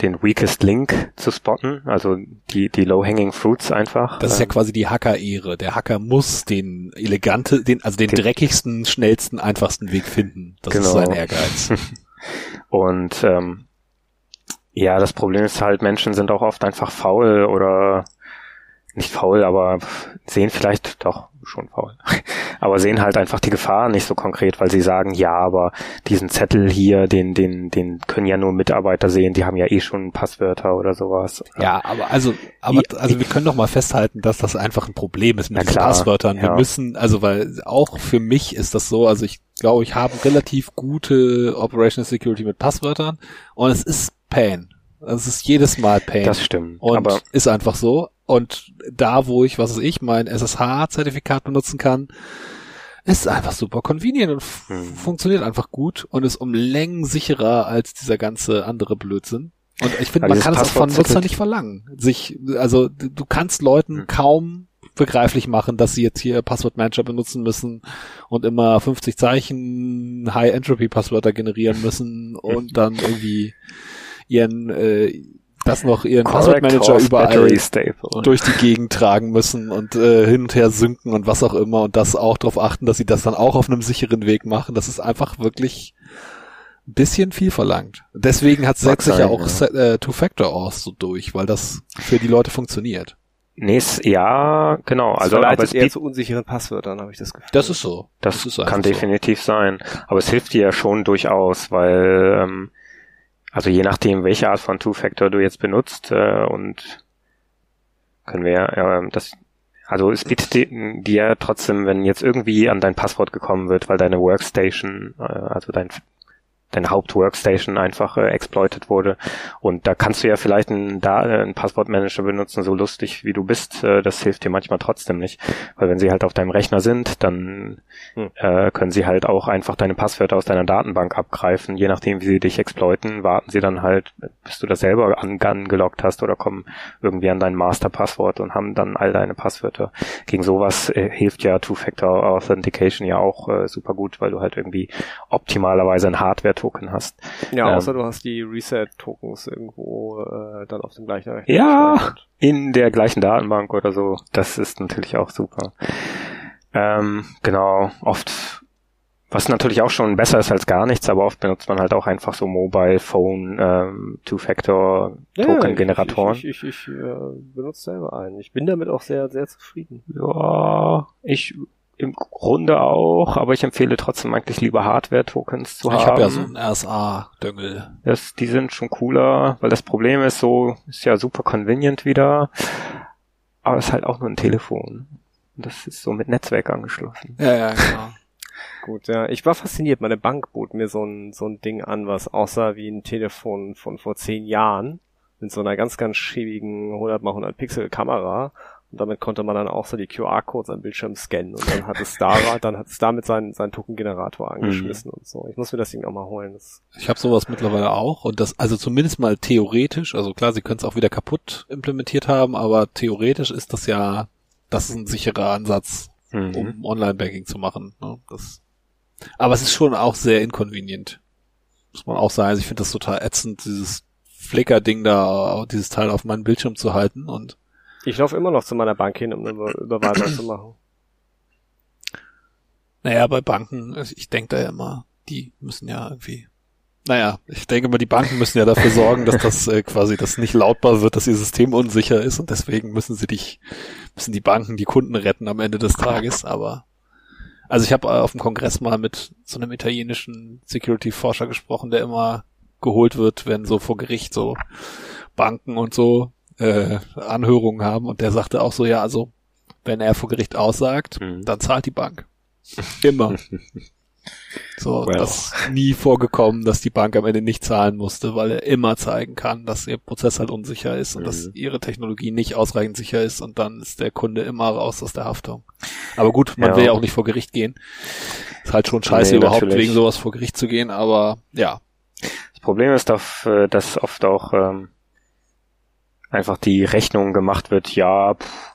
den weakest Link zu spotten, also die, die Low-Hanging Fruits einfach. das ist ja ähm, quasi die Hacker-Ehre. Der Hacker muss den elegante, den, also den Den- dreckigsten, schnellsten, einfachsten Weg finden. Das ist Genau. sein Ehrgeiz. <laughs> Und ähm, ja, das Problem ist halt, Menschen sind auch oft einfach faul oder nicht faul, aber sehen vielleicht doch schon faul. <laughs> Aber sehen halt einfach die Gefahr nicht so konkret, weil sie sagen, ja, aber diesen Zettel hier, den, den, den können ja nur Mitarbeiter sehen, die haben ja eh schon Passwörter oder sowas. Ja, aber also, aber also wir können doch mal festhalten, dass das einfach ein Problem ist mit diesen klar, Passwörtern. Wir ja. müssen, also weil auch für mich ist das so, also ich glaube, ich habe relativ gute Operational Security mit Passwörtern und es ist Pain. Es ist jedes Mal Pain. Das stimmt. und aber ist einfach so. Und da, wo ich, was weiß ich, mein SSH-Zertifikat benutzen kann, ist einfach super convenient und Mhm. funktioniert einfach gut und ist um Längen sicherer als dieser ganze andere Blödsinn. Und ich finde, man kann es auch von Nutzern nicht verlangen. Sich, also du kannst Leuten Mhm. kaum begreiflich machen, dass sie jetzt hier Passwortmanager benutzen müssen und immer 50 Zeichen High Entropy Passwörter generieren müssen und <laughs> dann irgendwie ihren äh, das noch ihren Passwortmanager überall durch die Gegend tragen müssen und äh, hin und her synken und was auch immer und das auch darauf achten, dass sie das dann auch auf einem sicheren Weg machen. Das ist einfach wirklich ein bisschen viel verlangt. Deswegen hat setzt sich ja auch ja. Äh, Two-Factor-Auth so durch, weil das für die Leute funktioniert. Nee, es- ja, genau. Also Also, aber es eher zu unsicheren Passwörtern, habe ich das Gefühl. Das ist so. Das, ist kann einfach so. definitiv sein. Aber es hilft dir ja schon durchaus, weil, ähm, also je nachdem, welche Art von Two-Factor du jetzt benutzt, äh, und können wir ja, ähm, das, also es bietet di- dir trotzdem, wenn jetzt irgendwie an dein Passwort gekommen wird, weil deine Workstation, äh, also dein deine Haupt-Workstation einfach äh, exploited wurde. Und da kannst du ja vielleicht einen, da, äh, einen Passwortmanager benutzen, so lustig wie du bist. Äh, das hilft dir manchmal trotzdem nicht. Weil wenn sie halt auf deinem Rechner sind, dann Hm. äh, können sie halt auch einfach deine Passwörter aus deiner Datenbank abgreifen. Je nachdem, wie sie dich exploiten, warten sie dann halt, bis du das selber an, angeloggt hast oder kommen irgendwie an dein Masterpasswort und haben dann all deine Passwörter. Gegen sowas äh, hilft ja Two-Factor Authentication ja auch äh, super gut, weil du halt irgendwie optimalerweise ein Hardware-Token hast. Ja, Ähm, außer du hast die Reset-Tokens irgendwo äh, dann auf dem gleichen Rechner. Ja, in der gleichen Datenbank oder so. Das ist natürlich auch super. Ähm, genau, oft, was natürlich auch schon besser ist als gar nichts, aber oft benutzt man halt auch einfach so Mobile Phone ähm, Two-Factor-Token-Generatoren. Ich, ich, ich, ich äh, benutze selber einen. Ich bin damit auch sehr, sehr zufrieden. Ja, ich im Grunde auch, aber ich empfehle trotzdem eigentlich lieber Hardware-Tokens zu ich haben. habe ja so einen RSA-Döngel. Das, die sind schon cooler, weil das Problem ist so, ist ja super convenient wieder, aber es ist halt auch nur ein Telefon. Und Das ist so mit Netzwerk angeschlossen. Ja, ja, genau. <laughs> Gut, ja. Ich war fasziniert. Meine Bank bot mir so ein, so ein Ding an, was aussah wie ein Telefon von vor zehn Jahren. Mit so einer ganz, ganz schäbigen 100 x 100 Pixel Kamera. Und damit konnte man dann auch so die QR-Codes am Bildschirm scannen und dann hat es da, <laughs> dann hat es damit seinen, seinen Token-Generator angeschmissen mhm. und so. Ich muss mir das Ding auch mal holen. Das ich habe sowas mittlerweile auch und das, also zumindest mal theoretisch, also klar, sie können es auch wieder kaputt implementiert haben, aber theoretisch ist das ja, das ist ein sicherer Ansatz, mhm. um Online-Banking zu machen. Ne? Das, aber es ist schon auch sehr inconvenient. Muss man auch sagen. Also ich finde das total ätzend, dieses Flickr-Ding da, dieses Teil auf meinen Bildschirm zu halten und ich laufe immer noch zu meiner Bank hin, um eine Überweisung zu machen. Naja, bei Banken, also ich denke da ja immer, die müssen ja irgendwie. Naja, ich denke mal, die Banken müssen ja dafür sorgen, dass das äh, quasi das nicht lautbar wird, dass ihr System unsicher ist und deswegen müssen sie dich, müssen die Banken die Kunden retten am Ende des Tages, aber also ich habe auf dem Kongress mal mit so einem italienischen Security-Forscher gesprochen, der immer geholt wird, wenn so vor Gericht so Banken und so äh, Anhörungen haben und der sagte auch so, ja, also wenn er vor Gericht aussagt, mhm. dann zahlt die Bank. Immer. <laughs> So, well. das nie vorgekommen, dass die Bank am Ende nicht zahlen musste, weil er immer zeigen kann, dass ihr Prozess halt unsicher ist und mhm. dass ihre Technologie nicht ausreichend sicher ist und dann ist der Kunde immer raus aus der Haftung. Aber gut, man ja. will ja auch nicht vor Gericht gehen. Ist halt schon scheiße, nee, überhaupt natürlich. wegen sowas vor Gericht zu gehen, aber ja. Das Problem ist, äh, dass oft auch ähm, einfach die Rechnung gemacht wird, ja, pff,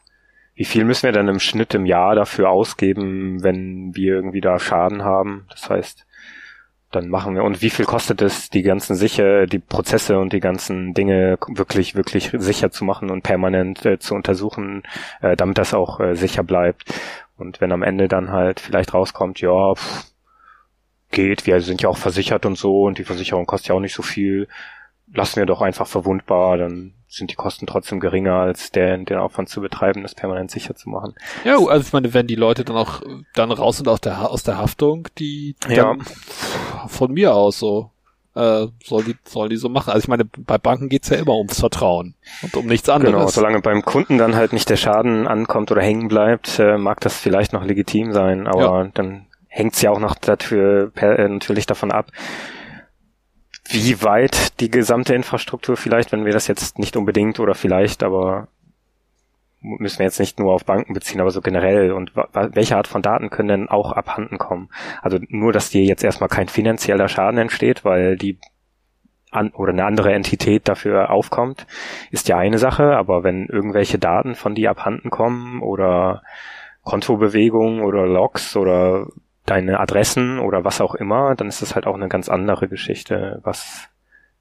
wie viel müssen wir denn im Schnitt im Jahr dafür ausgeben, wenn wir irgendwie da Schaden haben? Das heißt, dann machen wir. Und wie viel kostet es, die ganzen sicher, die Prozesse und die ganzen Dinge wirklich, wirklich sicher zu machen und permanent äh, zu untersuchen, äh, damit das auch äh, sicher bleibt. Und wenn am Ende dann halt vielleicht rauskommt, ja, pff, geht, wir sind ja auch versichert und so und die Versicherung kostet ja auch nicht so viel, lassen wir doch einfach verwundbar, dann sind die Kosten trotzdem geringer, als der, den Aufwand zu betreiben, das permanent sicher zu machen. Ja, also ich meine, wenn die Leute dann auch dann raus sind aus der, aus der Haftung, die ja. von mir aus so, äh, soll die, soll die so machen. Also ich meine, bei Banken geht's ja immer ums Vertrauen und um nichts anderes. Genau, solange beim Kunden dann halt nicht der Schaden ankommt oder hängen bleibt, äh, mag das vielleicht noch legitim sein, aber ja. dann hängt's ja auch noch dafür per, äh, natürlich davon ab, wie weit die gesamte Infrastruktur vielleicht, wenn wir das jetzt nicht unbedingt oder vielleicht, aber müssen wir jetzt nicht nur auf Banken beziehen, aber so generell und welche Art von Daten können denn auch abhanden kommen? Also nur, dass dir jetzt erstmal kein finanzieller Schaden entsteht, weil die an, oder eine andere Entität dafür aufkommt, ist ja eine Sache, aber wenn irgendwelche Daten von dir abhanden kommen oder Kontobewegungen oder Logs oder deine Adressen oder was auch immer, dann ist das halt auch eine ganz andere Geschichte, was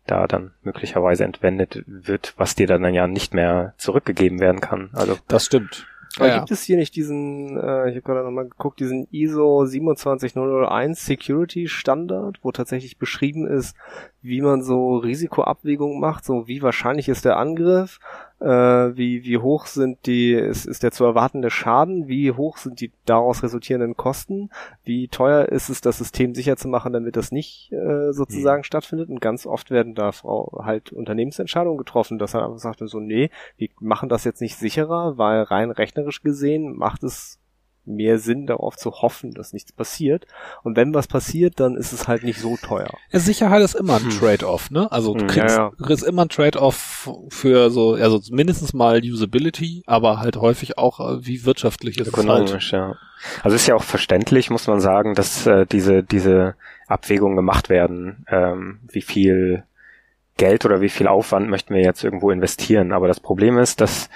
da dann möglicherweise entwendet wird, was dir dann ja nicht mehr zurückgegeben werden kann. Also das stimmt. Aber ja. gibt es hier nicht diesen, äh, ich habe gerade nochmal geguckt, diesen ISO 27001 Security Standard, wo tatsächlich beschrieben ist, wie man so Risikoabwägungen macht, so wie wahrscheinlich ist der Angriff, äh, wie, wie hoch sind die, ist, ist der zu erwartende Schaden, wie hoch sind die daraus resultierenden Kosten, wie teuer ist es, das System sicher zu machen, damit das nicht äh, sozusagen mhm. stattfindet. Und ganz oft werden da Frau halt Unternehmensentscheidungen getroffen, dass er einfach sagt, so, nee, wir machen das jetzt nicht sicherer, weil rein rechnerisch gesehen macht es mehr Sinn, darauf zu hoffen, dass nichts passiert. Und wenn was passiert, dann ist es halt nicht so teuer. Ja, Sicherheit ist immer ein hm. Trade-off, ne? Also du hm, kriegst, ja, ja. kriegst immer ein Trade-off für so, also mindestens mal Usability, aber halt häufig auch, äh, wie wirtschaftlich ist Ökonomisch, es halt. ja. Also ist ja auch verständlich, muss man sagen, dass äh, diese, diese Abwägungen gemacht werden, ähm, wie viel Geld oder wie viel Aufwand möchten wir jetzt irgendwo investieren. Aber das Problem ist, dass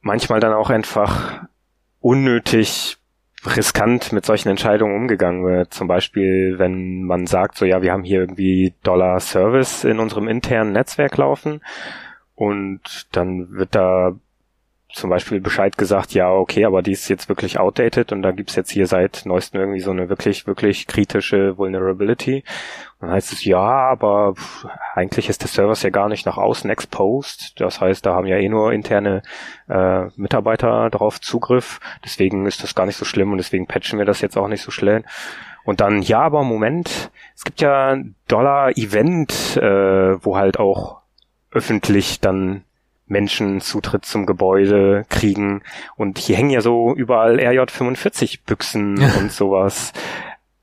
manchmal dann auch einfach unnötig riskant mit solchen Entscheidungen umgegangen wird. Zum Beispiel, wenn man sagt, so ja, wir haben hier irgendwie Dollar Service in unserem internen Netzwerk laufen und dann wird da zum Beispiel Bescheid gesagt, ja, okay, aber die ist jetzt wirklich outdated und da gibt's jetzt hier seit neuestem irgendwie so eine wirklich, wirklich kritische Vulnerability. Dann heißt es, ja, aber pff, eigentlich ist der Server ja gar nicht nach außen exposed. Das heißt, da haben ja eh nur interne äh, Mitarbeiter darauf Zugriff. Deswegen ist das gar nicht so schlimm und deswegen patchen wir das jetzt auch nicht so schnell. Und dann, ja, aber Moment, es gibt ja Dollar-Event, äh, wo halt auch öffentlich dann Menschen Zutritt zum Gebäude kriegen. Und hier hängen ja so überall RJ45 Büchsen <laughs> und sowas.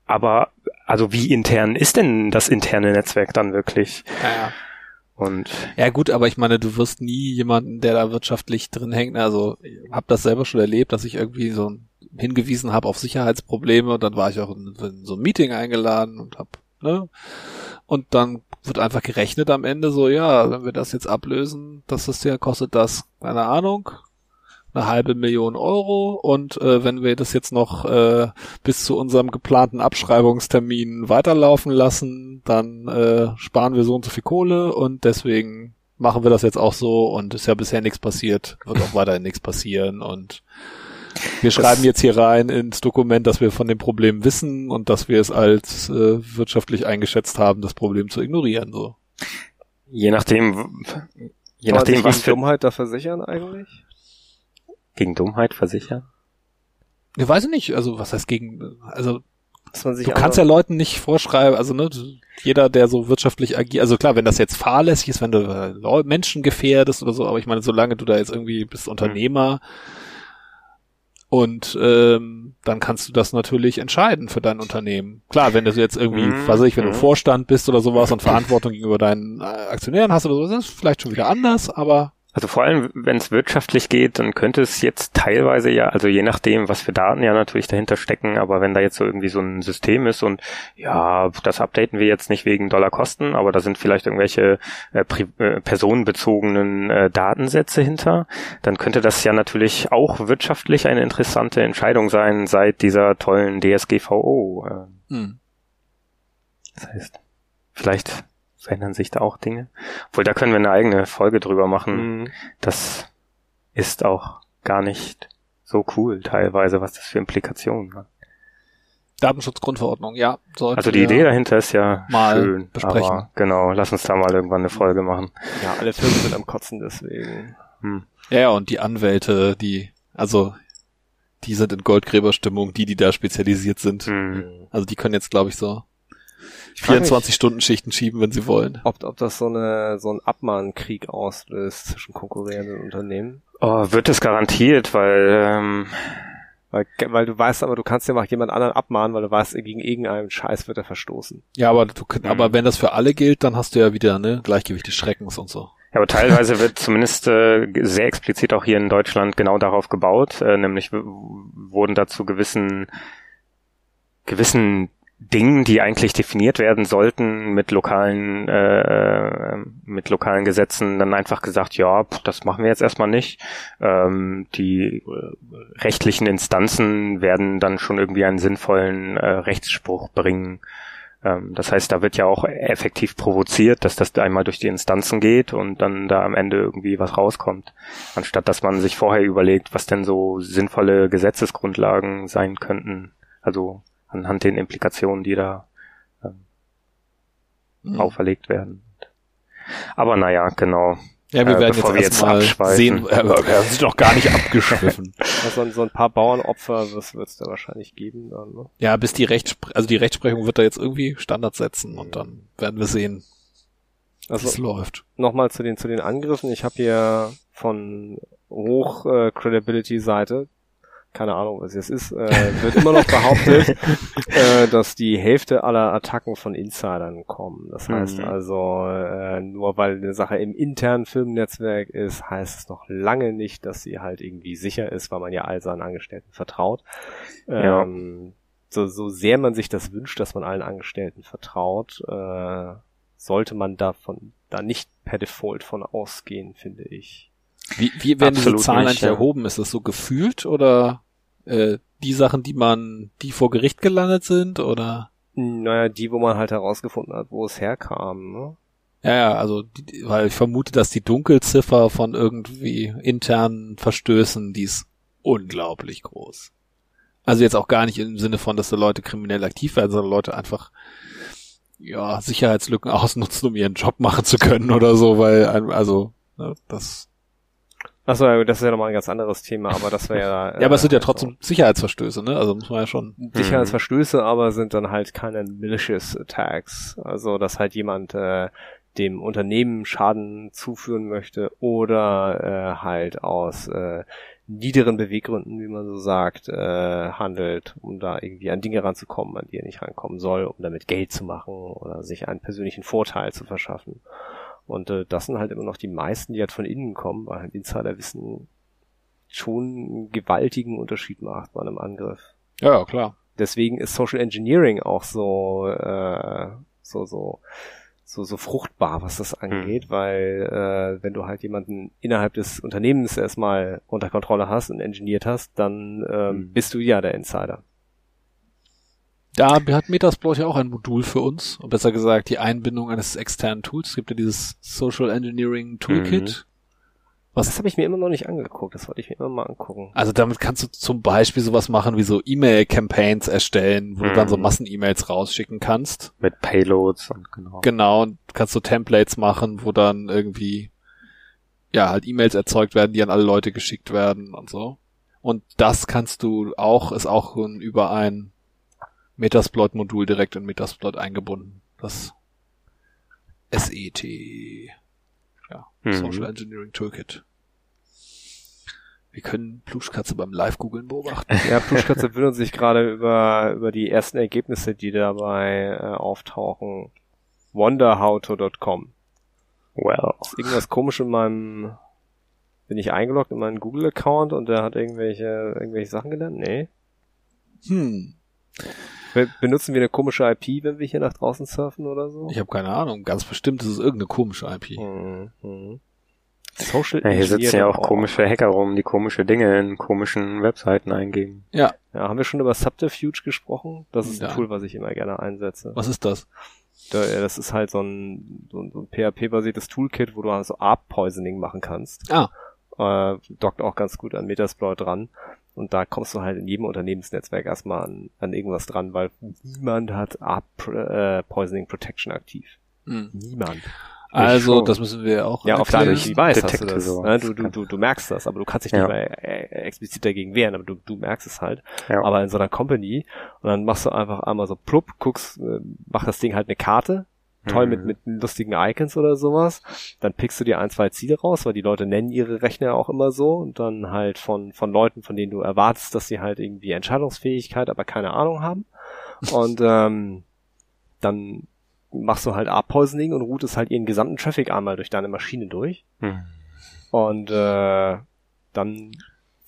Aber also wie intern ist denn das interne Netzwerk dann wirklich? Ja, ja. Und Ja gut, aber ich meine, du wirst nie jemanden, der da wirtschaftlich drin hängt. Also ich habe das selber schon erlebt, dass ich irgendwie so hingewiesen habe auf Sicherheitsprobleme und dann war ich auch in, in so ein Meeting eingeladen und hab, ne? Und dann wird einfach gerechnet am Ende so, ja, wenn wir das jetzt ablösen, das ist ja, kostet das, keine Ahnung, eine halbe Million Euro und äh, wenn wir das jetzt noch äh, bis zu unserem geplanten Abschreibungstermin weiterlaufen lassen, dann äh, sparen wir so und so viel Kohle und deswegen machen wir das jetzt auch so und ist ja bisher nichts passiert, wird auch weiterhin nichts passieren und wir schreiben jetzt hier rein ins Dokument, dass wir von dem Problem wissen und dass wir es als äh, wirtschaftlich eingeschätzt haben, das Problem zu ignorieren. So. je nachdem, je nachdem, was für Dummheit da versichern eigentlich? Gegen Dummheit versichern. Ich weiß nicht, also was heißt gegen, also Dass man sich du kannst ja Leuten nicht vorschreiben, also ne, jeder, der so wirtschaftlich agiert, also klar, wenn das jetzt fahrlässig ist, wenn du äh, Menschen gefährdest oder so, aber ich meine, solange du da jetzt irgendwie bist Unternehmer und ähm, dann kannst du das natürlich entscheiden für dein Unternehmen. Klar, wenn du jetzt irgendwie, Mhm, was weiß ich, wenn du mhm. Vorstand bist oder sowas und Verantwortung gegenüber deinen äh, Aktionären hast oder so, das ist vielleicht schon wieder anders, aber Also vor allem, wenn es wirtschaftlich geht, dann könnte es jetzt teilweise ja, also je nachdem, was für Daten ja natürlich dahinter stecken, aber wenn da jetzt so irgendwie so ein System ist und ja, das updaten wir jetzt nicht wegen Dollarkosten, aber da sind vielleicht irgendwelche äh, äh, personenbezogenen äh, Datensätze hinter, dann könnte das ja natürlich auch wirtschaftlich eine interessante Entscheidung sein seit dieser tollen DSGVO. Äh, hm. das heißt, vielleicht verändern sich da auch Dinge. Obwohl, da können wir eine eigene Folge drüber machen. Mhm. Das ist auch gar nicht so cool teilweise, was das für Implikationen hat. Datenschutzgrundverordnung, ja. Sollte Also die Idee dahinter ist ja mal schön, besprechen. aber genau, lass uns da mal irgendwann eine Folge machen. Ja, alle Firmen sind am Kotzen deswegen. Hm. Ja, ja, und die Anwälte, die, also, die sind in Goldgräberstimmung, die, die da spezialisiert sind. Hm. Also die können jetzt, glaube ich, so 24-Stunden-Schichten schieben, wenn sie wollen. Ob, ob das so eine so ein Abmahnkrieg auslöst zwischen konkurrierenden Unternehmen. Oh, wird es garantiert, weil ähm, Weil, weil du weißt aber, du kannst ja mal jemand anderen abmahnen, weil du weißt, gegen irgendeinen Scheiß wird er verstoßen. Ja, aber du, Mhm. aber wenn das für alle gilt, dann hast du ja wieder, ne, Gleichgewicht des Schreckens und so. Ja, aber teilweise wird zumindest äh, sehr explizit auch hier in Deutschland genau darauf gebaut, äh, nämlich wurden dazu gewissen gewissen Dingen, die eigentlich definiert werden sollten mit lokalen äh, mit lokalen Gesetzen, dann einfach gesagt, ja, pff, das machen wir jetzt erstmal nicht. Ähm, die äh, rechtlichen Instanzen werden dann schon irgendwie einen sinnvollen äh, Rechtsspruch bringen. Ähm, das heißt, da wird ja auch effektiv provoziert, dass das einmal durch die Instanzen geht und dann da am Ende irgendwie was rauskommt. Anstatt dass man sich vorher überlegt, was denn so sinnvolle Gesetzesgrundlagen sein könnten. Also anhand den Implikationen, die da ähm, Mhm. auferlegt werden. Aber naja, genau. Ja, wir Äh, werden bevor wir jetzt jetzt abschweifen. sehen, äh, wir sind doch gar nicht abgeschwiffen. <laughs> Also so ein paar Bauernopfer wird es da wahrscheinlich geben dann, ne? ja, bis die Rechtspre also die Rechtsprechung wird da jetzt irgendwie Standard setzen und dann werden wir sehen, wie es Also läuft. nochmal zu den zu den Angriffen. Ich habe hier von hoch äh, Credibility Seite keine Ahnung, was es ist, äh, wird immer noch behauptet, <laughs> äh, dass die Hälfte aller Attacken von Insidern kommen. Das heißt Mhm. also, äh, nur weil eine Sache im internen Firmennetzwerk ist, heißt es noch lange nicht, dass sie halt irgendwie sicher ist, weil man ja all seinen Angestellten vertraut. Ja. Ähm, so, so sehr man sich das wünscht, dass man allen Angestellten vertraut, äh, sollte man davon da nicht per Default von ausgehen, finde ich. Wie, wie werden Absolut diese Zahlen nicht, eigentlich ja. erhoben? Ist das so gefühlt oder äh, die Sachen, die man, die vor Gericht gelandet sind oder? Naja, die, wo man halt herausgefunden hat, wo es herkam, ne? Ja, ja, also die, weil ich vermute, dass die Dunkelziffer von irgendwie internen Verstößen, die ist unglaublich groß. Also jetzt auch gar nicht im Sinne von, dass da Leute kriminell aktiv werden, sondern Leute einfach ja Sicherheitslücken <laughs> ausnutzen, um ihren Job machen zu können oder so, weil also ne, das Achso, das ist ja nochmal ein ganz anderes Thema, aber das wäre <laughs> ja. ja, aber es sind ja äh, trotzdem Sicherheitsverstöße, ne? Also muss man ja schon. so Sicherheitsverstöße, aber sind dann halt keine malicious attacks. Also, dass halt jemand äh, dem Unternehmen Schaden zuführen möchte oder äh, halt aus äh, niederen Beweggründen, wie man so sagt, äh, handelt, um da irgendwie an Dinge ranzukommen, an die er nicht rankommen soll, um damit Geld zu machen oder sich einen persönlichen Vorteil zu verschaffen. Und äh, das sind halt immer noch die meisten, die halt von innen kommen, weil halt Insiderwissen schon einen gewaltigen Unterschied macht bei einem Angriff. Ja, klar. Deswegen ist Social Engineering auch so, äh, so, so, so, so fruchtbar, was das angeht, weil äh, wenn du halt jemanden innerhalb des Unternehmens erstmal unter Kontrolle hast und engineert hast, dann ähm, Mhm. bist du ja der Insider. Da hat Metasploit ja auch ein Modul für uns, und besser gesagt die Einbindung eines externen Tools. Es gibt ja dieses Social Engineering Toolkit. Was- Das habe ich mir immer noch nicht angeguckt, das wollte ich mir immer mal angucken. Also damit kannst du zum Beispiel sowas machen wie so E-Mail-Campaigns erstellen, wo du dann so Mhm. Massen-E-Mails rausschicken kannst. Mit Payloads und genau. Genau, und kannst so Templates machen, wo dann irgendwie ja halt E-Mails erzeugt werden, die an alle Leute geschickt werden und so. Und das kannst du auch, ist auch über ein Metasploit-Modul direkt in Metasploit eingebunden. Das SET, ja, Mhm. Social Engineering Toolkit. Wir können Pluschkatze beim Live-Googeln beobachten. <laughs> Ja, Pluschkatze wundert sich gerade über, über die ersten Ergebnisse, die dabei äh, auftauchen. Wonderhowto.com. Well. Ist irgendwas komisch in meinem, bin ich eingeloggt in meinen Google-Account und der hat irgendwelche, irgendwelche Sachen gelernt? Nee. Hm, benutzen wir eine komische IP, wenn wir hier nach draußen surfen oder so? ich habe keine Ahnung. Ganz bestimmt ist es irgendeine komische IP. Mhm. Mhm. Social Ja, hier sitzen ja auch oh. komische Hacker rum, die komische Dinge in komischen Webseiten eingeben. Ja, Ja, haben wir schon über Subterfuge gesprochen? Das ist ein Ja. Tool, was ich immer gerne einsetze. was ist das? Da, Das ist halt so ein, so ein, so ein PHP-basiertes Toolkit, wo du also ARP-Poisoning machen kannst. Ah, Äh, dockt auch ganz gut an Metasploit dran. Und da kommst du halt in jedem Unternehmensnetzwerk erstmal an, an irgendwas dran, weil niemand hat ARP-Poisoning Protection aktiv. hm. Niemand. Also, schon. das müssen wir auch Ja, auf deinem Device hast du das. Ne? Du, du, du, du merkst das, aber du kannst dich Ja. nicht mehr äh, explizit dagegen wehren, aber du, du merkst es halt. Ja. Aber in so einer Company und dann machst du einfach einmal so plupp, guckst, äh, mach das Ding halt eine Karte, toll mit, Mhm. mit lustigen Icons oder sowas. Dann pickst du dir ein, zwei Ziele raus, weil die Leute nennen ihre Rechner auch immer so und dann halt von, von Leuten, von denen du erwartest, dass sie halt irgendwie Entscheidungsfähigkeit, aber keine Ahnung haben. Und ähm, dann machst du halt A-Poisoning und routest halt ihren gesamten Traffic einmal durch deine Maschine durch. Hm. Und äh, dann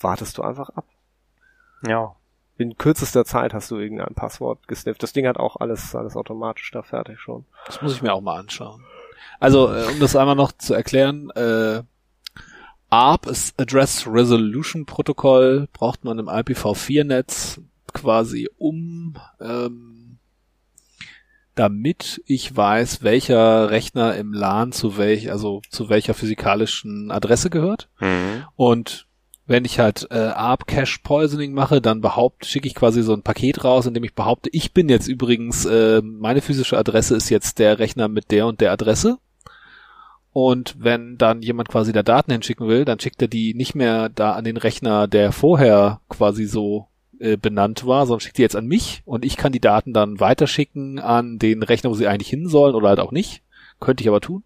wartest du einfach ab. Ja. In kürzester Zeit hast du irgendein Passwort gesnifft. Das Ding hat auch alles, alles automatisch da fertig schon. Das muss ich mir auch mal anschauen. Also, äh, um das einmal noch zu erklären, äh, ARP ist Address Resolution Protocol, braucht man im IPv4-Netz quasi um, ähm, damit ich weiß, welcher Rechner im LAN zu welch, also zu welcher physikalischen Adresse gehört. Mhm. Und wenn ich halt äh, ARP Cache Poisoning mache, dann behaupte, schicke ich quasi so ein Paket raus, in dem ich behaupte, ich bin jetzt übrigens, äh, meine physische Adresse ist jetzt der Rechner mit der und der Adresse. Und wenn dann jemand quasi da Daten hinschicken will, dann schickt er die nicht mehr da an den Rechner, der vorher quasi so äh, benannt war, sondern schickt die jetzt an mich und ich kann die Daten dann weiterschicken an den Rechner, wo sie eigentlich hin sollen oder halt auch nicht. Könnte ich aber tun.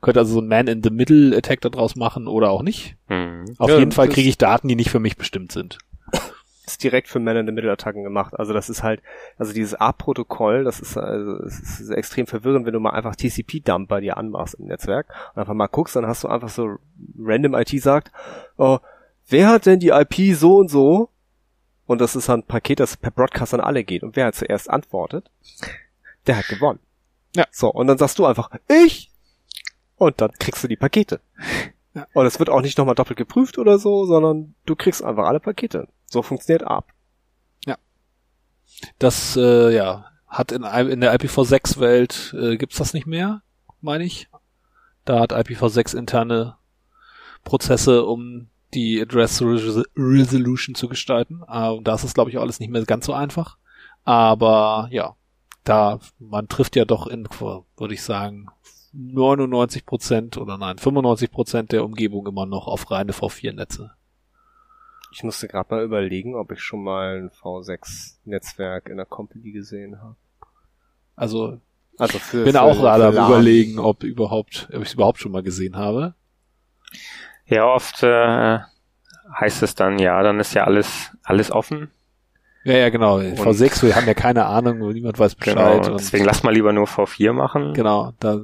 Könnte also so ein Man-in-the-Middle-Attack daraus machen oder auch nicht. Mhm. Auf Ja, jeden Fall das- kriege ich Daten, die nicht für mich bestimmt sind. <laughs> Ist direkt für Man-in-the-Middle-Attacken gemacht. Also das ist halt, also dieses A-Protokoll, das ist, also, es ist extrem verwirrend, wenn du mal einfach TCP-Dump bei dir anmachst im Netzwerk und einfach mal guckst, dann hast du einfach so random IT sagt, oh, wer hat denn die IP so und so? Und das ist ein Paket, das per Broadcast an alle geht. Und wer halt zuerst antwortet, der hat gewonnen. Ja. So, und dann sagst du einfach, ich! Und dann kriegst du die Pakete. Ja. Und es wird auch nicht nochmal doppelt geprüft oder so, sondern du kriegst einfach alle Pakete. So funktioniert ARP. Das, äh, ja, hat in, in der IPv6-Welt, äh, gibt's das nicht mehr, meine ich. Da hat IPv6 interne Prozesse, um die Address Res Resolution zu gestalten. Äh, da ist es, glaube ich, alles nicht mehr ganz so einfach. Aber ja, da, man trifft ja doch in, würde ich sagen, 99 Prozent oder nein, 95 Prozent der Umgebung immer noch auf reine V4-Netze. Ich musste gerade mal überlegen, ob ich schon mal ein V6-Netzwerk in der Company gesehen habe. Also Also für bin für, auch gerade am überlegen, ob überhaupt, ob ich es überhaupt schon mal gesehen habe. Ja, oft äh, heißt es dann, ja, dann ist ja alles, alles offen. Ja, ja, genau. V6, wir haben ja keine Ahnung, niemand weiß Bescheid. Genau. und Deswegen lass mal lieber nur V4 machen. genau, da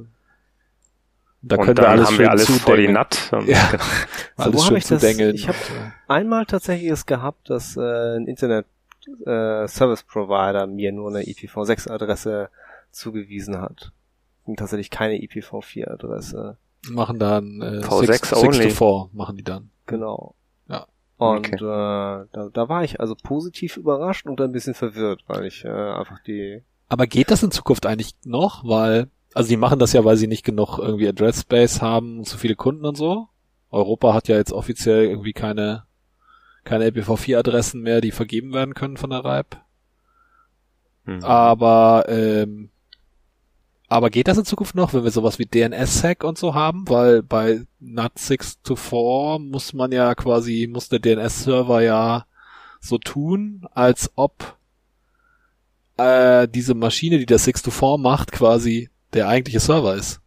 Da und können dann wir alles haben wir schön alles vor die zudengeln. Und Ja. genau. <laughs> So, Alles wo hab schön ich das? zudengeln. Ich hab- Und, Einmal tatsächlich es gehabt, dass äh, ein Internet äh, Service Provider mir nur eine IPv6 Adresse zugewiesen hat. Und tatsächlich keine IPv4 Adresse. machen dann äh, V6 six, only. six to 4 machen die dann. Genau. Ja. Und Okay. äh, da, da war ich also positiv überrascht und ein bisschen verwirrt, weil ich äh, einfach die Aber geht das in Zukunft eigentlich noch? Weil, also die machen das ja, weil sie nicht genug irgendwie Address Space haben und zu viele Kunden und so. Europa hat ja jetzt offiziell irgendwie keine, keine IPv4-Adressen mehr, die vergeben werden können von der RIPE. Mhm. Aber, ähm, aber geht das in Zukunft noch, wenn wir sowas wie DNS-Sec und so haben? Weil bei NAT 6 to 4 muss man ja quasi, muss der DNS-Server ja so tun, als ob äh, diese Maschine, die der 6 to 4 macht, quasi der eigentliche Server ist.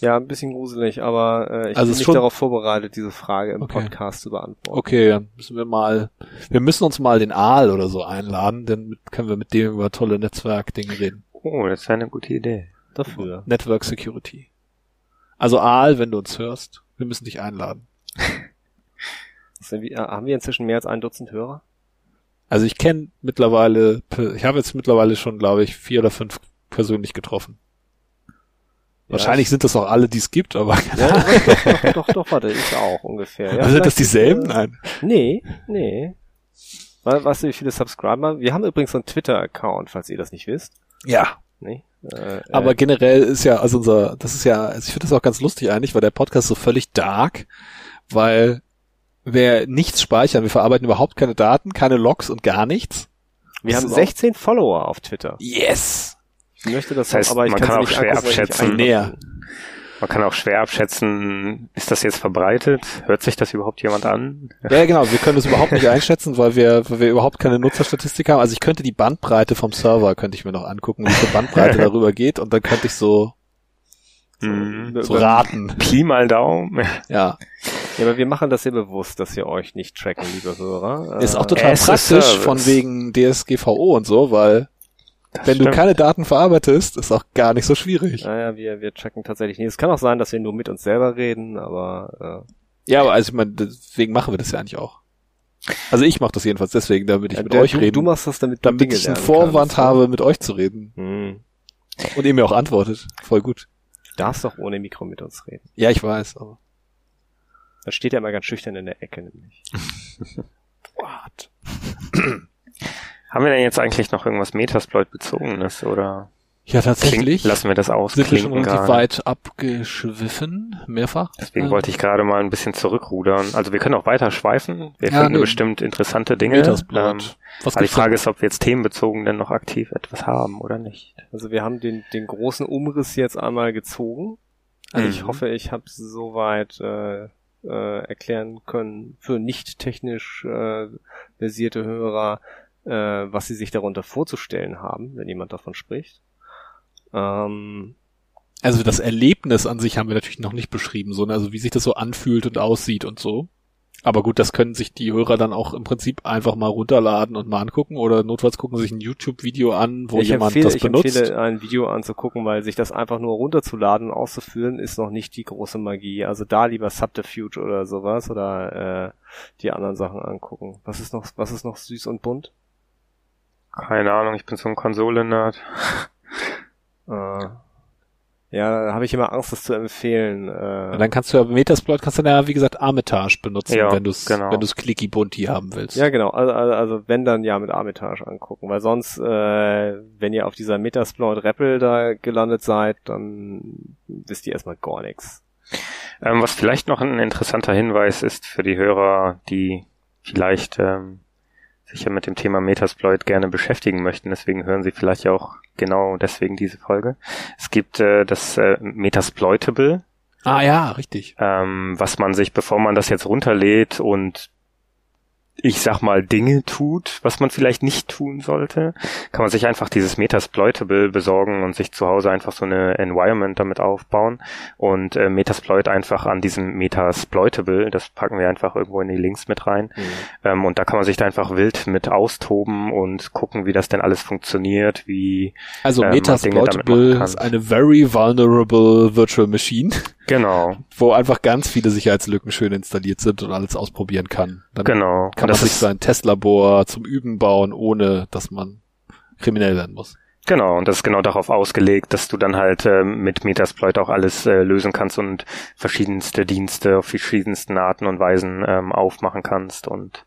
ja ein bisschen gruselig, aber äh, ich Also bin nicht schon- darauf vorbereitet, diese Frage im Okay. Podcast zu beantworten. Okay, dann müssen wir mal, wir müssen uns mal den Aal oder so einladen, dann können wir mit dem über tolle Netzwerkdinge reden. Oh, das wäre eine gute Idee. Dafür. Network Security. Also Aal, wenn du uns hörst, wir müssen dich einladen. <laughs> Äh, haben wir inzwischen mehr als ein Dutzend Hörer? Also ich kenne mittlerweile, ich habe jetzt mittlerweile schon, glaube ich, vier oder fünf persönlich getroffen. Wahrscheinlich sind das auch alle, die es gibt, aber <laughs> Ja, doch, doch, doch, warte, ich auch ungefähr. Ja, sind das dieselben? Nein. Nee, nee. We- Weißt du, wie viele Subscriber? Wir haben übrigens so einen Twitter-Account, falls ihr das nicht wisst. Ja. Nee? Äh, Aber äh, generell ist ja, also unser, das ist ja, also ich finde das auch ganz lustig eigentlich, weil der Podcast so völlig dark, weil wir nichts speichern, wir verarbeiten überhaupt keine Daten, keine Logs und gar nichts. wir das haben ist auch- 16 Follower auf Twitter. Yes! Ich möchte das, Das heißt, aber ich man kann, kann auch nicht schwer abschätzen. Man kann auch schwer abschätzen, ist das jetzt verbreitet? Hört sich das überhaupt jemand an? Ja, ja, genau, wir können das überhaupt nicht einschätzen, weil wir, weil wir überhaupt keine Nutzerstatistik haben. Also ich könnte die Bandbreite vom Server, könnte ich mir noch angucken, wie viel Bandbreite <laughs> darüber geht und dann könnte ich so, Mhm. so raten. Pi mal Daumen. Ja, Ja, aber wir machen das ja bewusst, dass wir euch nicht tracken, liebe Hörer. ist auch Äh, total as praktisch von wegen DSGVO und so, weil Das wenn du stimmt. keine Daten verarbeitest, ist auch gar nicht so schwierig. Naja, wir, wir tracken tatsächlich nicht. Es kann auch sein, dass wir nur mit uns selber reden, aber Ja, aber also ich meine, deswegen machen wir das ja eigentlich auch. Also ich mache das jedenfalls deswegen, damit ich äh, mit der- euch du, reden, du machst das, damit du damit Dinge ich einen Vorwand kannst. habe, mit euch zu reden. Hm. Und ihr mir auch antwortet. Voll gut. Du darfst doch ohne Mikro mit uns reden. Ja, ich weiß, aber. Da steht er immer ganz schüchtern in der Ecke nämlich. <laughs> What? Haben wir denn jetzt eigentlich noch irgendwas Metasploit-bezogenes oder Ja, kling, tatsächlich. lassen wir das sind wir schon relativ gerade? weit abgeschwiffen, mehrfach. Deswegen Ähm, wollte ich gerade mal ein bisschen zurückrudern. Also wir können auch weiter schweifen. Wir Ja, finden nö. bestimmt interessante Dinge. Metasploit. Ähm, Was aber die Frage denn? ist, ob wir jetzt themenbezogen denn noch aktiv etwas haben oder nicht. Also wir haben den, den großen Umriss jetzt einmal gezogen. Also ich Mhm. hoffe, ich habe soweit äh, äh, erklären können für nicht technisch äh, versierte Hörer, äh, was sie sich darunter vorzustellen haben, wenn jemand davon spricht. Ähm, Also das Erlebnis an sich haben wir natürlich noch nicht beschrieben, so, ne? also wie sich das so anfühlt und aussieht und so. Aber gut, das können sich die Hörer dann auch im Prinzip einfach mal runterladen und mal angucken oder notfalls gucken sich ein YouTube-Video an, wo ich jemand empfehle, das ich benutzt. empfehle, ein Video anzugucken, weil sich das einfach nur runterzuladen und auszuführen, ist noch nicht die große Magie. Also da lieber Subterfuge oder sowas oder äh, die anderen Sachen angucken. Was ist noch, was ist noch süß und bunt? Keine Ahnung, ich bin so ein Konsole-Nerd. <laughs> Äh, ja, da habe ich immer Angst, das zu empfehlen. Äh, dann kannst du ja Metasploit kannst du dann ja, wie gesagt, Armitage benutzen, Ja, wenn du es genau. wenn du's clicky bunti haben willst. ja, genau. Also, also, also wenn dann ja mit Armitage angucken, weil sonst, äh, wenn ihr auf dieser Metasploit REPL da gelandet seid, dann wisst ihr erstmal gar nichts. Ähm, was vielleicht noch ein interessanter Hinweis ist für die Hörer, die vielleicht ähm, sich ja mit dem Thema Metasploit gerne beschäftigen möchten. Deswegen hören sie vielleicht auch genau deswegen diese Folge. Es gibt äh, das äh, Metasploitable, Ah ja, richtig. ähm, was man sich, bevor man das jetzt runterlädt und ich sag mal, Dinge tut, was man vielleicht nicht tun sollte, kann man sich einfach dieses Metasploitable besorgen und sich zu Hause einfach so eine Environment damit aufbauen und äh, Metasploit einfach an diesem Metasploitable, das packen wir einfach irgendwo in die Links mit rein mhm. ähm, und da kann man sich da einfach wild mit austoben und gucken, wie das denn alles funktioniert, wie Also ähm, Metasploitable ist eine very vulnerable virtual machine. Genau. Wo einfach ganz viele Sicherheitslücken schön installiert sind und alles ausprobieren kann. Dann genau. Kann man sich sein Testlabor zum Üben bauen, ohne dass man kriminell werden muss. Genau, und das ist genau darauf ausgelegt, dass du dann halt äh, mit Metasploit auch alles äh, lösen kannst und verschiedenste Dienste auf verschiedensten Arten und Weisen ähm, aufmachen kannst und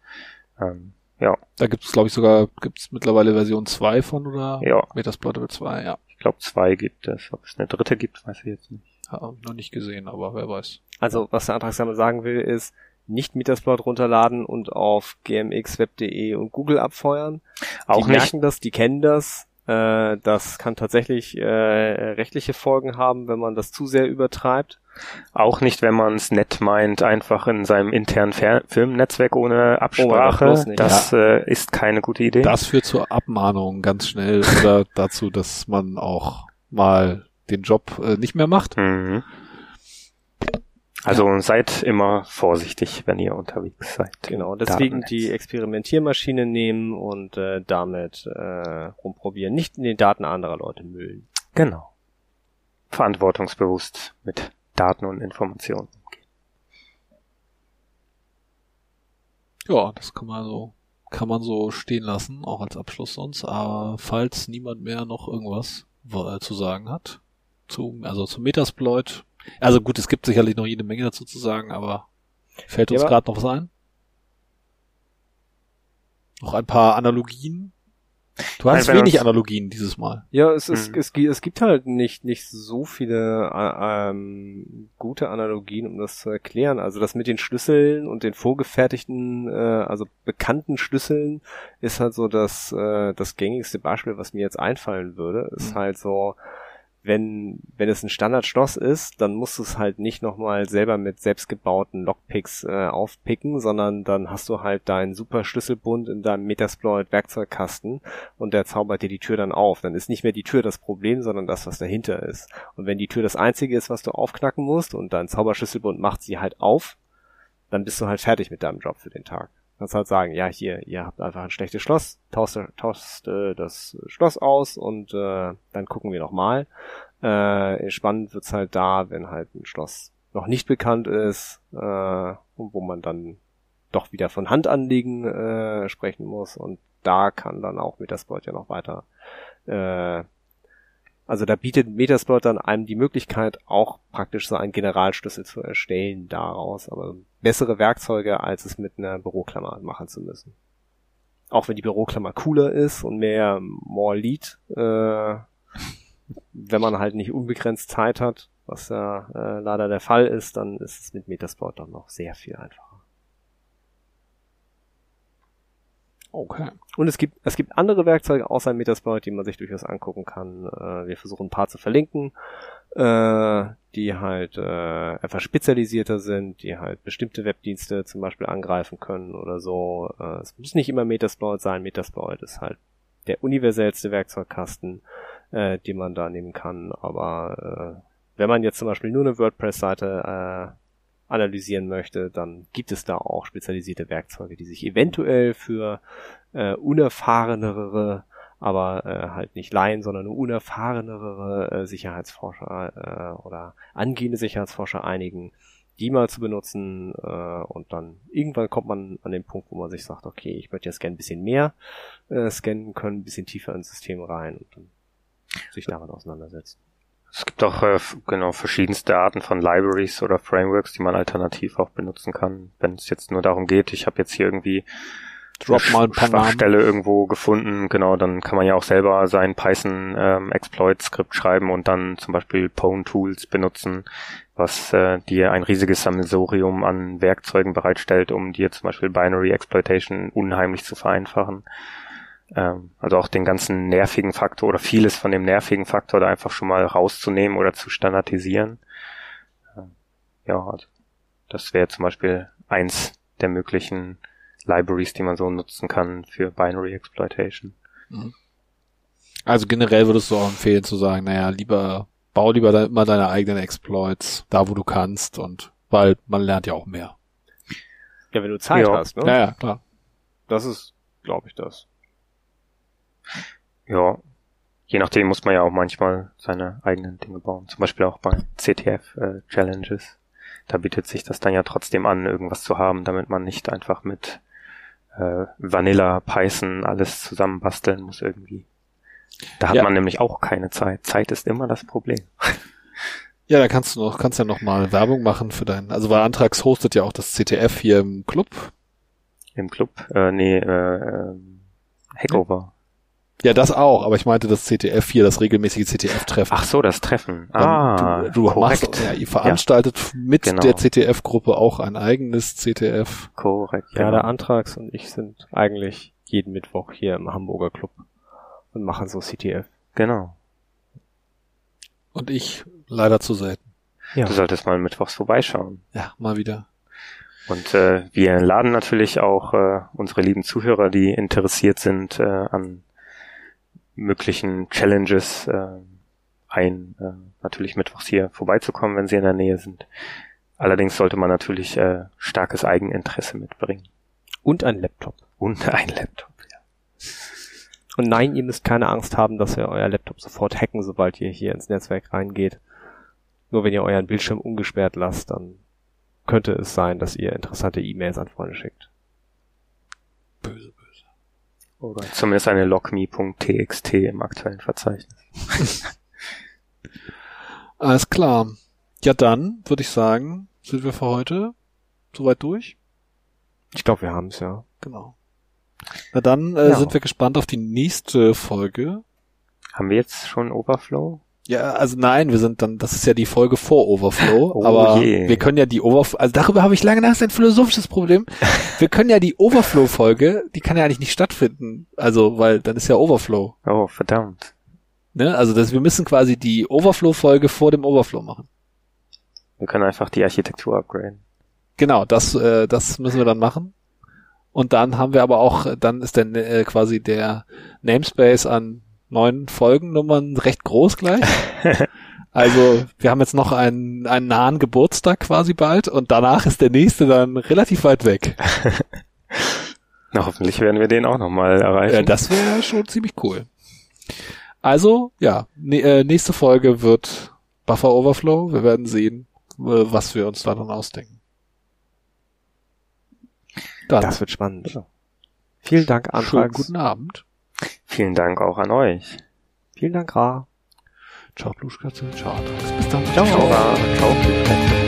ähm, ja. Da gibt es, glaube ich, sogar, gibt es mittlerweile Version 2 von oder ja. Metasploitable 2, ja. Ich glaube, zwei gibt es. Ob es eine dritte gibt, weiß ich jetzt nicht. Ja, noch nicht gesehen, aber wer weiß. Also, was der Antragsname sagen will, ist, nicht Metasploit runterladen und auf gmxweb.de und Google abfeuern. Auch die nicht. merken das, die kennen das. Äh, das kann tatsächlich äh, rechtliche Folgen haben, wenn man das zu sehr übertreibt. Auch nicht, wenn man es nett meint, einfach in seinem internen Fer Firmennetzwerk ohne Absprache. Oh, das ja. äh, ist keine gute Idee. Das führt zur Abmahnung ganz schnell oder <laughs> dazu, dass man auch mal den Job äh, nicht mehr macht. Mhm. Also ja. seid immer vorsichtig, wenn ihr unterwegs seid. Genau, deswegen die Experimentiermaschine nehmen und äh, damit äh, rumprobieren. Nicht in den Daten anderer Leute müllen. Genau. Verantwortungsbewusst mit Daten und Informationen umgehen. Ja, das kann man so, kann man so stehen lassen, auch als Abschluss sonst. Aber falls niemand mehr noch irgendwas zu sagen hat, zu, also zum Metasploit, also gut, es gibt sicherlich noch jede Menge dazu zu sagen, aber fällt uns ja, gerade noch was ein? Noch ein paar Analogien? Du hast Nein, wenig Analogien dieses Mal. Ja, es, ist, hm. es, es gibt halt nicht, nicht so viele äh, ähm, gute Analogien, um das zu erklären. Also das mit den Schlüsseln und den vorgefertigten, äh, also bekannten Schlüsseln ist halt so das, äh, das gängigste Beispiel, was mir jetzt einfallen würde. Ist hm. halt so, wenn, wenn es ein Standardschloss ist, dann musst du es halt nicht nochmal selber mit selbstgebauten Lockpicks äh, aufpicken, sondern dann hast du halt deinen super Schlüsselbund in deinem Metasploit Werkzeugkasten und der zaubert dir die Tür dann auf. Dann ist nicht mehr die Tür das Problem, sondern das, was dahinter ist. Und wenn die Tür das einzige ist, was du aufknacken musst und dein Zauberschlüsselbund macht sie halt auf, dann bist du halt fertig mit deinem Job für den Tag. Kannst halt sagen, ja, hier, ihr habt einfach ein schlechtes Schloss, tauscht, tauscht äh, das Schloss aus und äh, dann gucken wir nochmal. Äh, spannend wird's halt da, wenn halt ein Schloss noch nicht bekannt ist äh, und wo man dann doch wieder von Hand äh, sprechen muss und da kann dann auch Metasploit ja noch weiter äh, also da bietet Metasploit dann einem die Möglichkeit, auch praktisch so einen Generalschlüssel zu erstellen daraus, aber bessere Werkzeuge, als es mit einer Büroklammer machen zu müssen. Auch wenn die Büroklammer cooler ist und mehr more lead, äh, wenn man halt nicht unbegrenzt Zeit hat, was ja äh, leider der Fall ist, dann ist es mit Metasploit dann noch sehr viel einfacher. Okay. Und es gibt, es gibt andere Werkzeuge außer Metasploit, die man sich durchaus angucken kann. Äh, wir versuchen ein paar zu verlinken, äh, die halt äh, etwas spezialisierter sind, die halt bestimmte Webdienste zum Beispiel angreifen können oder so. Äh, es muss nicht immer Metasploit sein. Metasploit ist halt der universellste Werkzeugkasten, äh, den man da nehmen kann. Aber äh, wenn man jetzt zum Beispiel nur eine WordPress-Seite äh, analysieren möchte, dann gibt es da auch spezialisierte Werkzeuge, die sich eventuell für äh, unerfahrenere, aber äh, halt nicht Laien, sondern nur unerfahrenere äh, Sicherheitsforscher äh, oder angehende Sicherheitsforscher einigen, die mal zu benutzen äh, und dann irgendwann kommt man an den Punkt, wo man sich sagt, okay, ich möchte jetzt gerne ein bisschen mehr äh, scannen können, ein bisschen tiefer ins System rein und dann sich damit auseinandersetzen. Es gibt auch äh, genau verschiedenste Arten von Libraries oder Frameworks, die man alternativ auch benutzen kann. Wenn es jetzt nur darum geht, ich habe jetzt hier irgendwie Drop mal ein paar Schwachstelle Namen. irgendwo gefunden, genau, dann kann man ja auch selber sein Python ähm, Exploit Skript schreiben und dann zum Beispiel Pwn Tools benutzen, was äh, dir ein riesiges Sammelsurium an Werkzeugen bereitstellt, um dir zum Beispiel Binary Exploitation unheimlich zu vereinfachen. Ähm, also auch den ganzen nervigen Faktor oder vieles von dem nervigen Faktor da einfach schon mal rauszunehmen oder zu standardisieren. Ähm, ja, also das wäre zum Beispiel eins der möglichen Libraries, die man so nutzen kann für Binary Exploitation. Also generell würdest du auch empfehlen zu sagen, naja, lieber, bau lieber da immer deine eigenen Exploits, da wo du kannst und weil man lernt ja auch mehr. Ja, wenn du Zeit Ja. hast, ne? Ja, ja, klar. Das ist, glaube ich, das. Ja, je nachdem muss man ja auch manchmal seine eigenen Dinge bauen. Zum Beispiel auch bei CTF-Challenges. da bietet sich das dann ja trotzdem an, irgendwas zu haben, damit man nicht einfach mit äh, Vanilla, Python alles zusammenbasteln muss irgendwie. Da hat Ja. man nämlich auch keine Zeit. Zeit ist immer das Problem. <laughs> Ja, da kannst du noch, kannst ja noch mal Werbung machen für deinen, also weil Antrax hostet ja auch das CTF hier im Club. Im Club, äh, nee, äh, ähm, Hackover. Ja, das auch, aber ich meinte das CTF hier, das regelmäßige CTF-Treffen. Ach so, das Treffen. Dann Ah, du, du korrekt. machst, ja, ihr veranstaltet mit Genau. der CTF-Gruppe auch ein eigenes CTF. Korrekt. Ja, der Antrags und ich sind eigentlich jeden Mittwoch hier im Hamburger Club und machen so CTF. Genau. Und ich leider zu selten. Ja. Du solltest mal mittwochs vorbeischauen. Ja, mal wieder. Und äh, wir laden natürlich auch äh, unsere lieben Zuhörer, die interessiert sind äh, an möglichen Challenges äh, ein, äh, natürlich mittwochs hier vorbeizukommen, wenn sie in der Nähe sind. Allerdings sollte man natürlich äh, starkes Eigeninteresse mitbringen. Und ein Laptop. Und ein Laptop. Und nein, ihr müsst keine Angst haben, dass wir euer Laptop sofort hacken, sobald ihr hier ins Netzwerk reingeht. Nur wenn ihr euren Bildschirm ungesperrt lasst, dann könnte es sein, dass ihr interessante E-Mails an Freunde schickt. Böse. Oder zumindest eine logme.txt im aktuellen Verzeichnis. <laughs> Alles klar. Ja, dann würde ich sagen, sind wir für heute soweit durch. Ich glaube, wir haben es ja. Genau. Na dann äh, Ja. sind wir gespannt auf die nächste Folge. Haben wir jetzt schon Overflow? Ja, also nein, wir sind dann, das ist ja die Folge vor Overflow, <laughs> Oh aber je. wir können ja die Overflow, also darüber habe ich lange nach, das ist ein philosophisches Problem. <laughs> wir können ja die Overflow-Folge, die kann ja eigentlich nicht stattfinden, also, weil dann ist ja Overflow, Oh, verdammt. ne, also das, wir müssen quasi die Overflow-Folge vor dem Overflow machen. Wir können einfach die Architektur upgraden. Genau, das, äh, das müssen wir dann machen. Und dann haben wir aber auch, dann ist dann äh, quasi der Namespace an neun Folgennummern recht groß gleich. <laughs> Also wir haben jetzt noch einen, einen nahen Geburtstag quasi bald und danach ist der nächste dann relativ weit weg. <laughs> Na, hoffentlich werden wir den auch nochmal erreichen. Ja, das wäre schon ziemlich cool. Also, ja, ne, äh, nächste Folge wird Buffer Overflow. Wir werden sehen, äh, was wir uns da dann ausdenken. Dann, Das wird spannend. Vielen Dank, schönen Antrags. guten Abend. Vielen Dank auch an euch. Vielen Dank, Ra. Ciao, Bluschkatze. Ciao, Antrax. Bis dann. Ciao. Ciao. Ciao.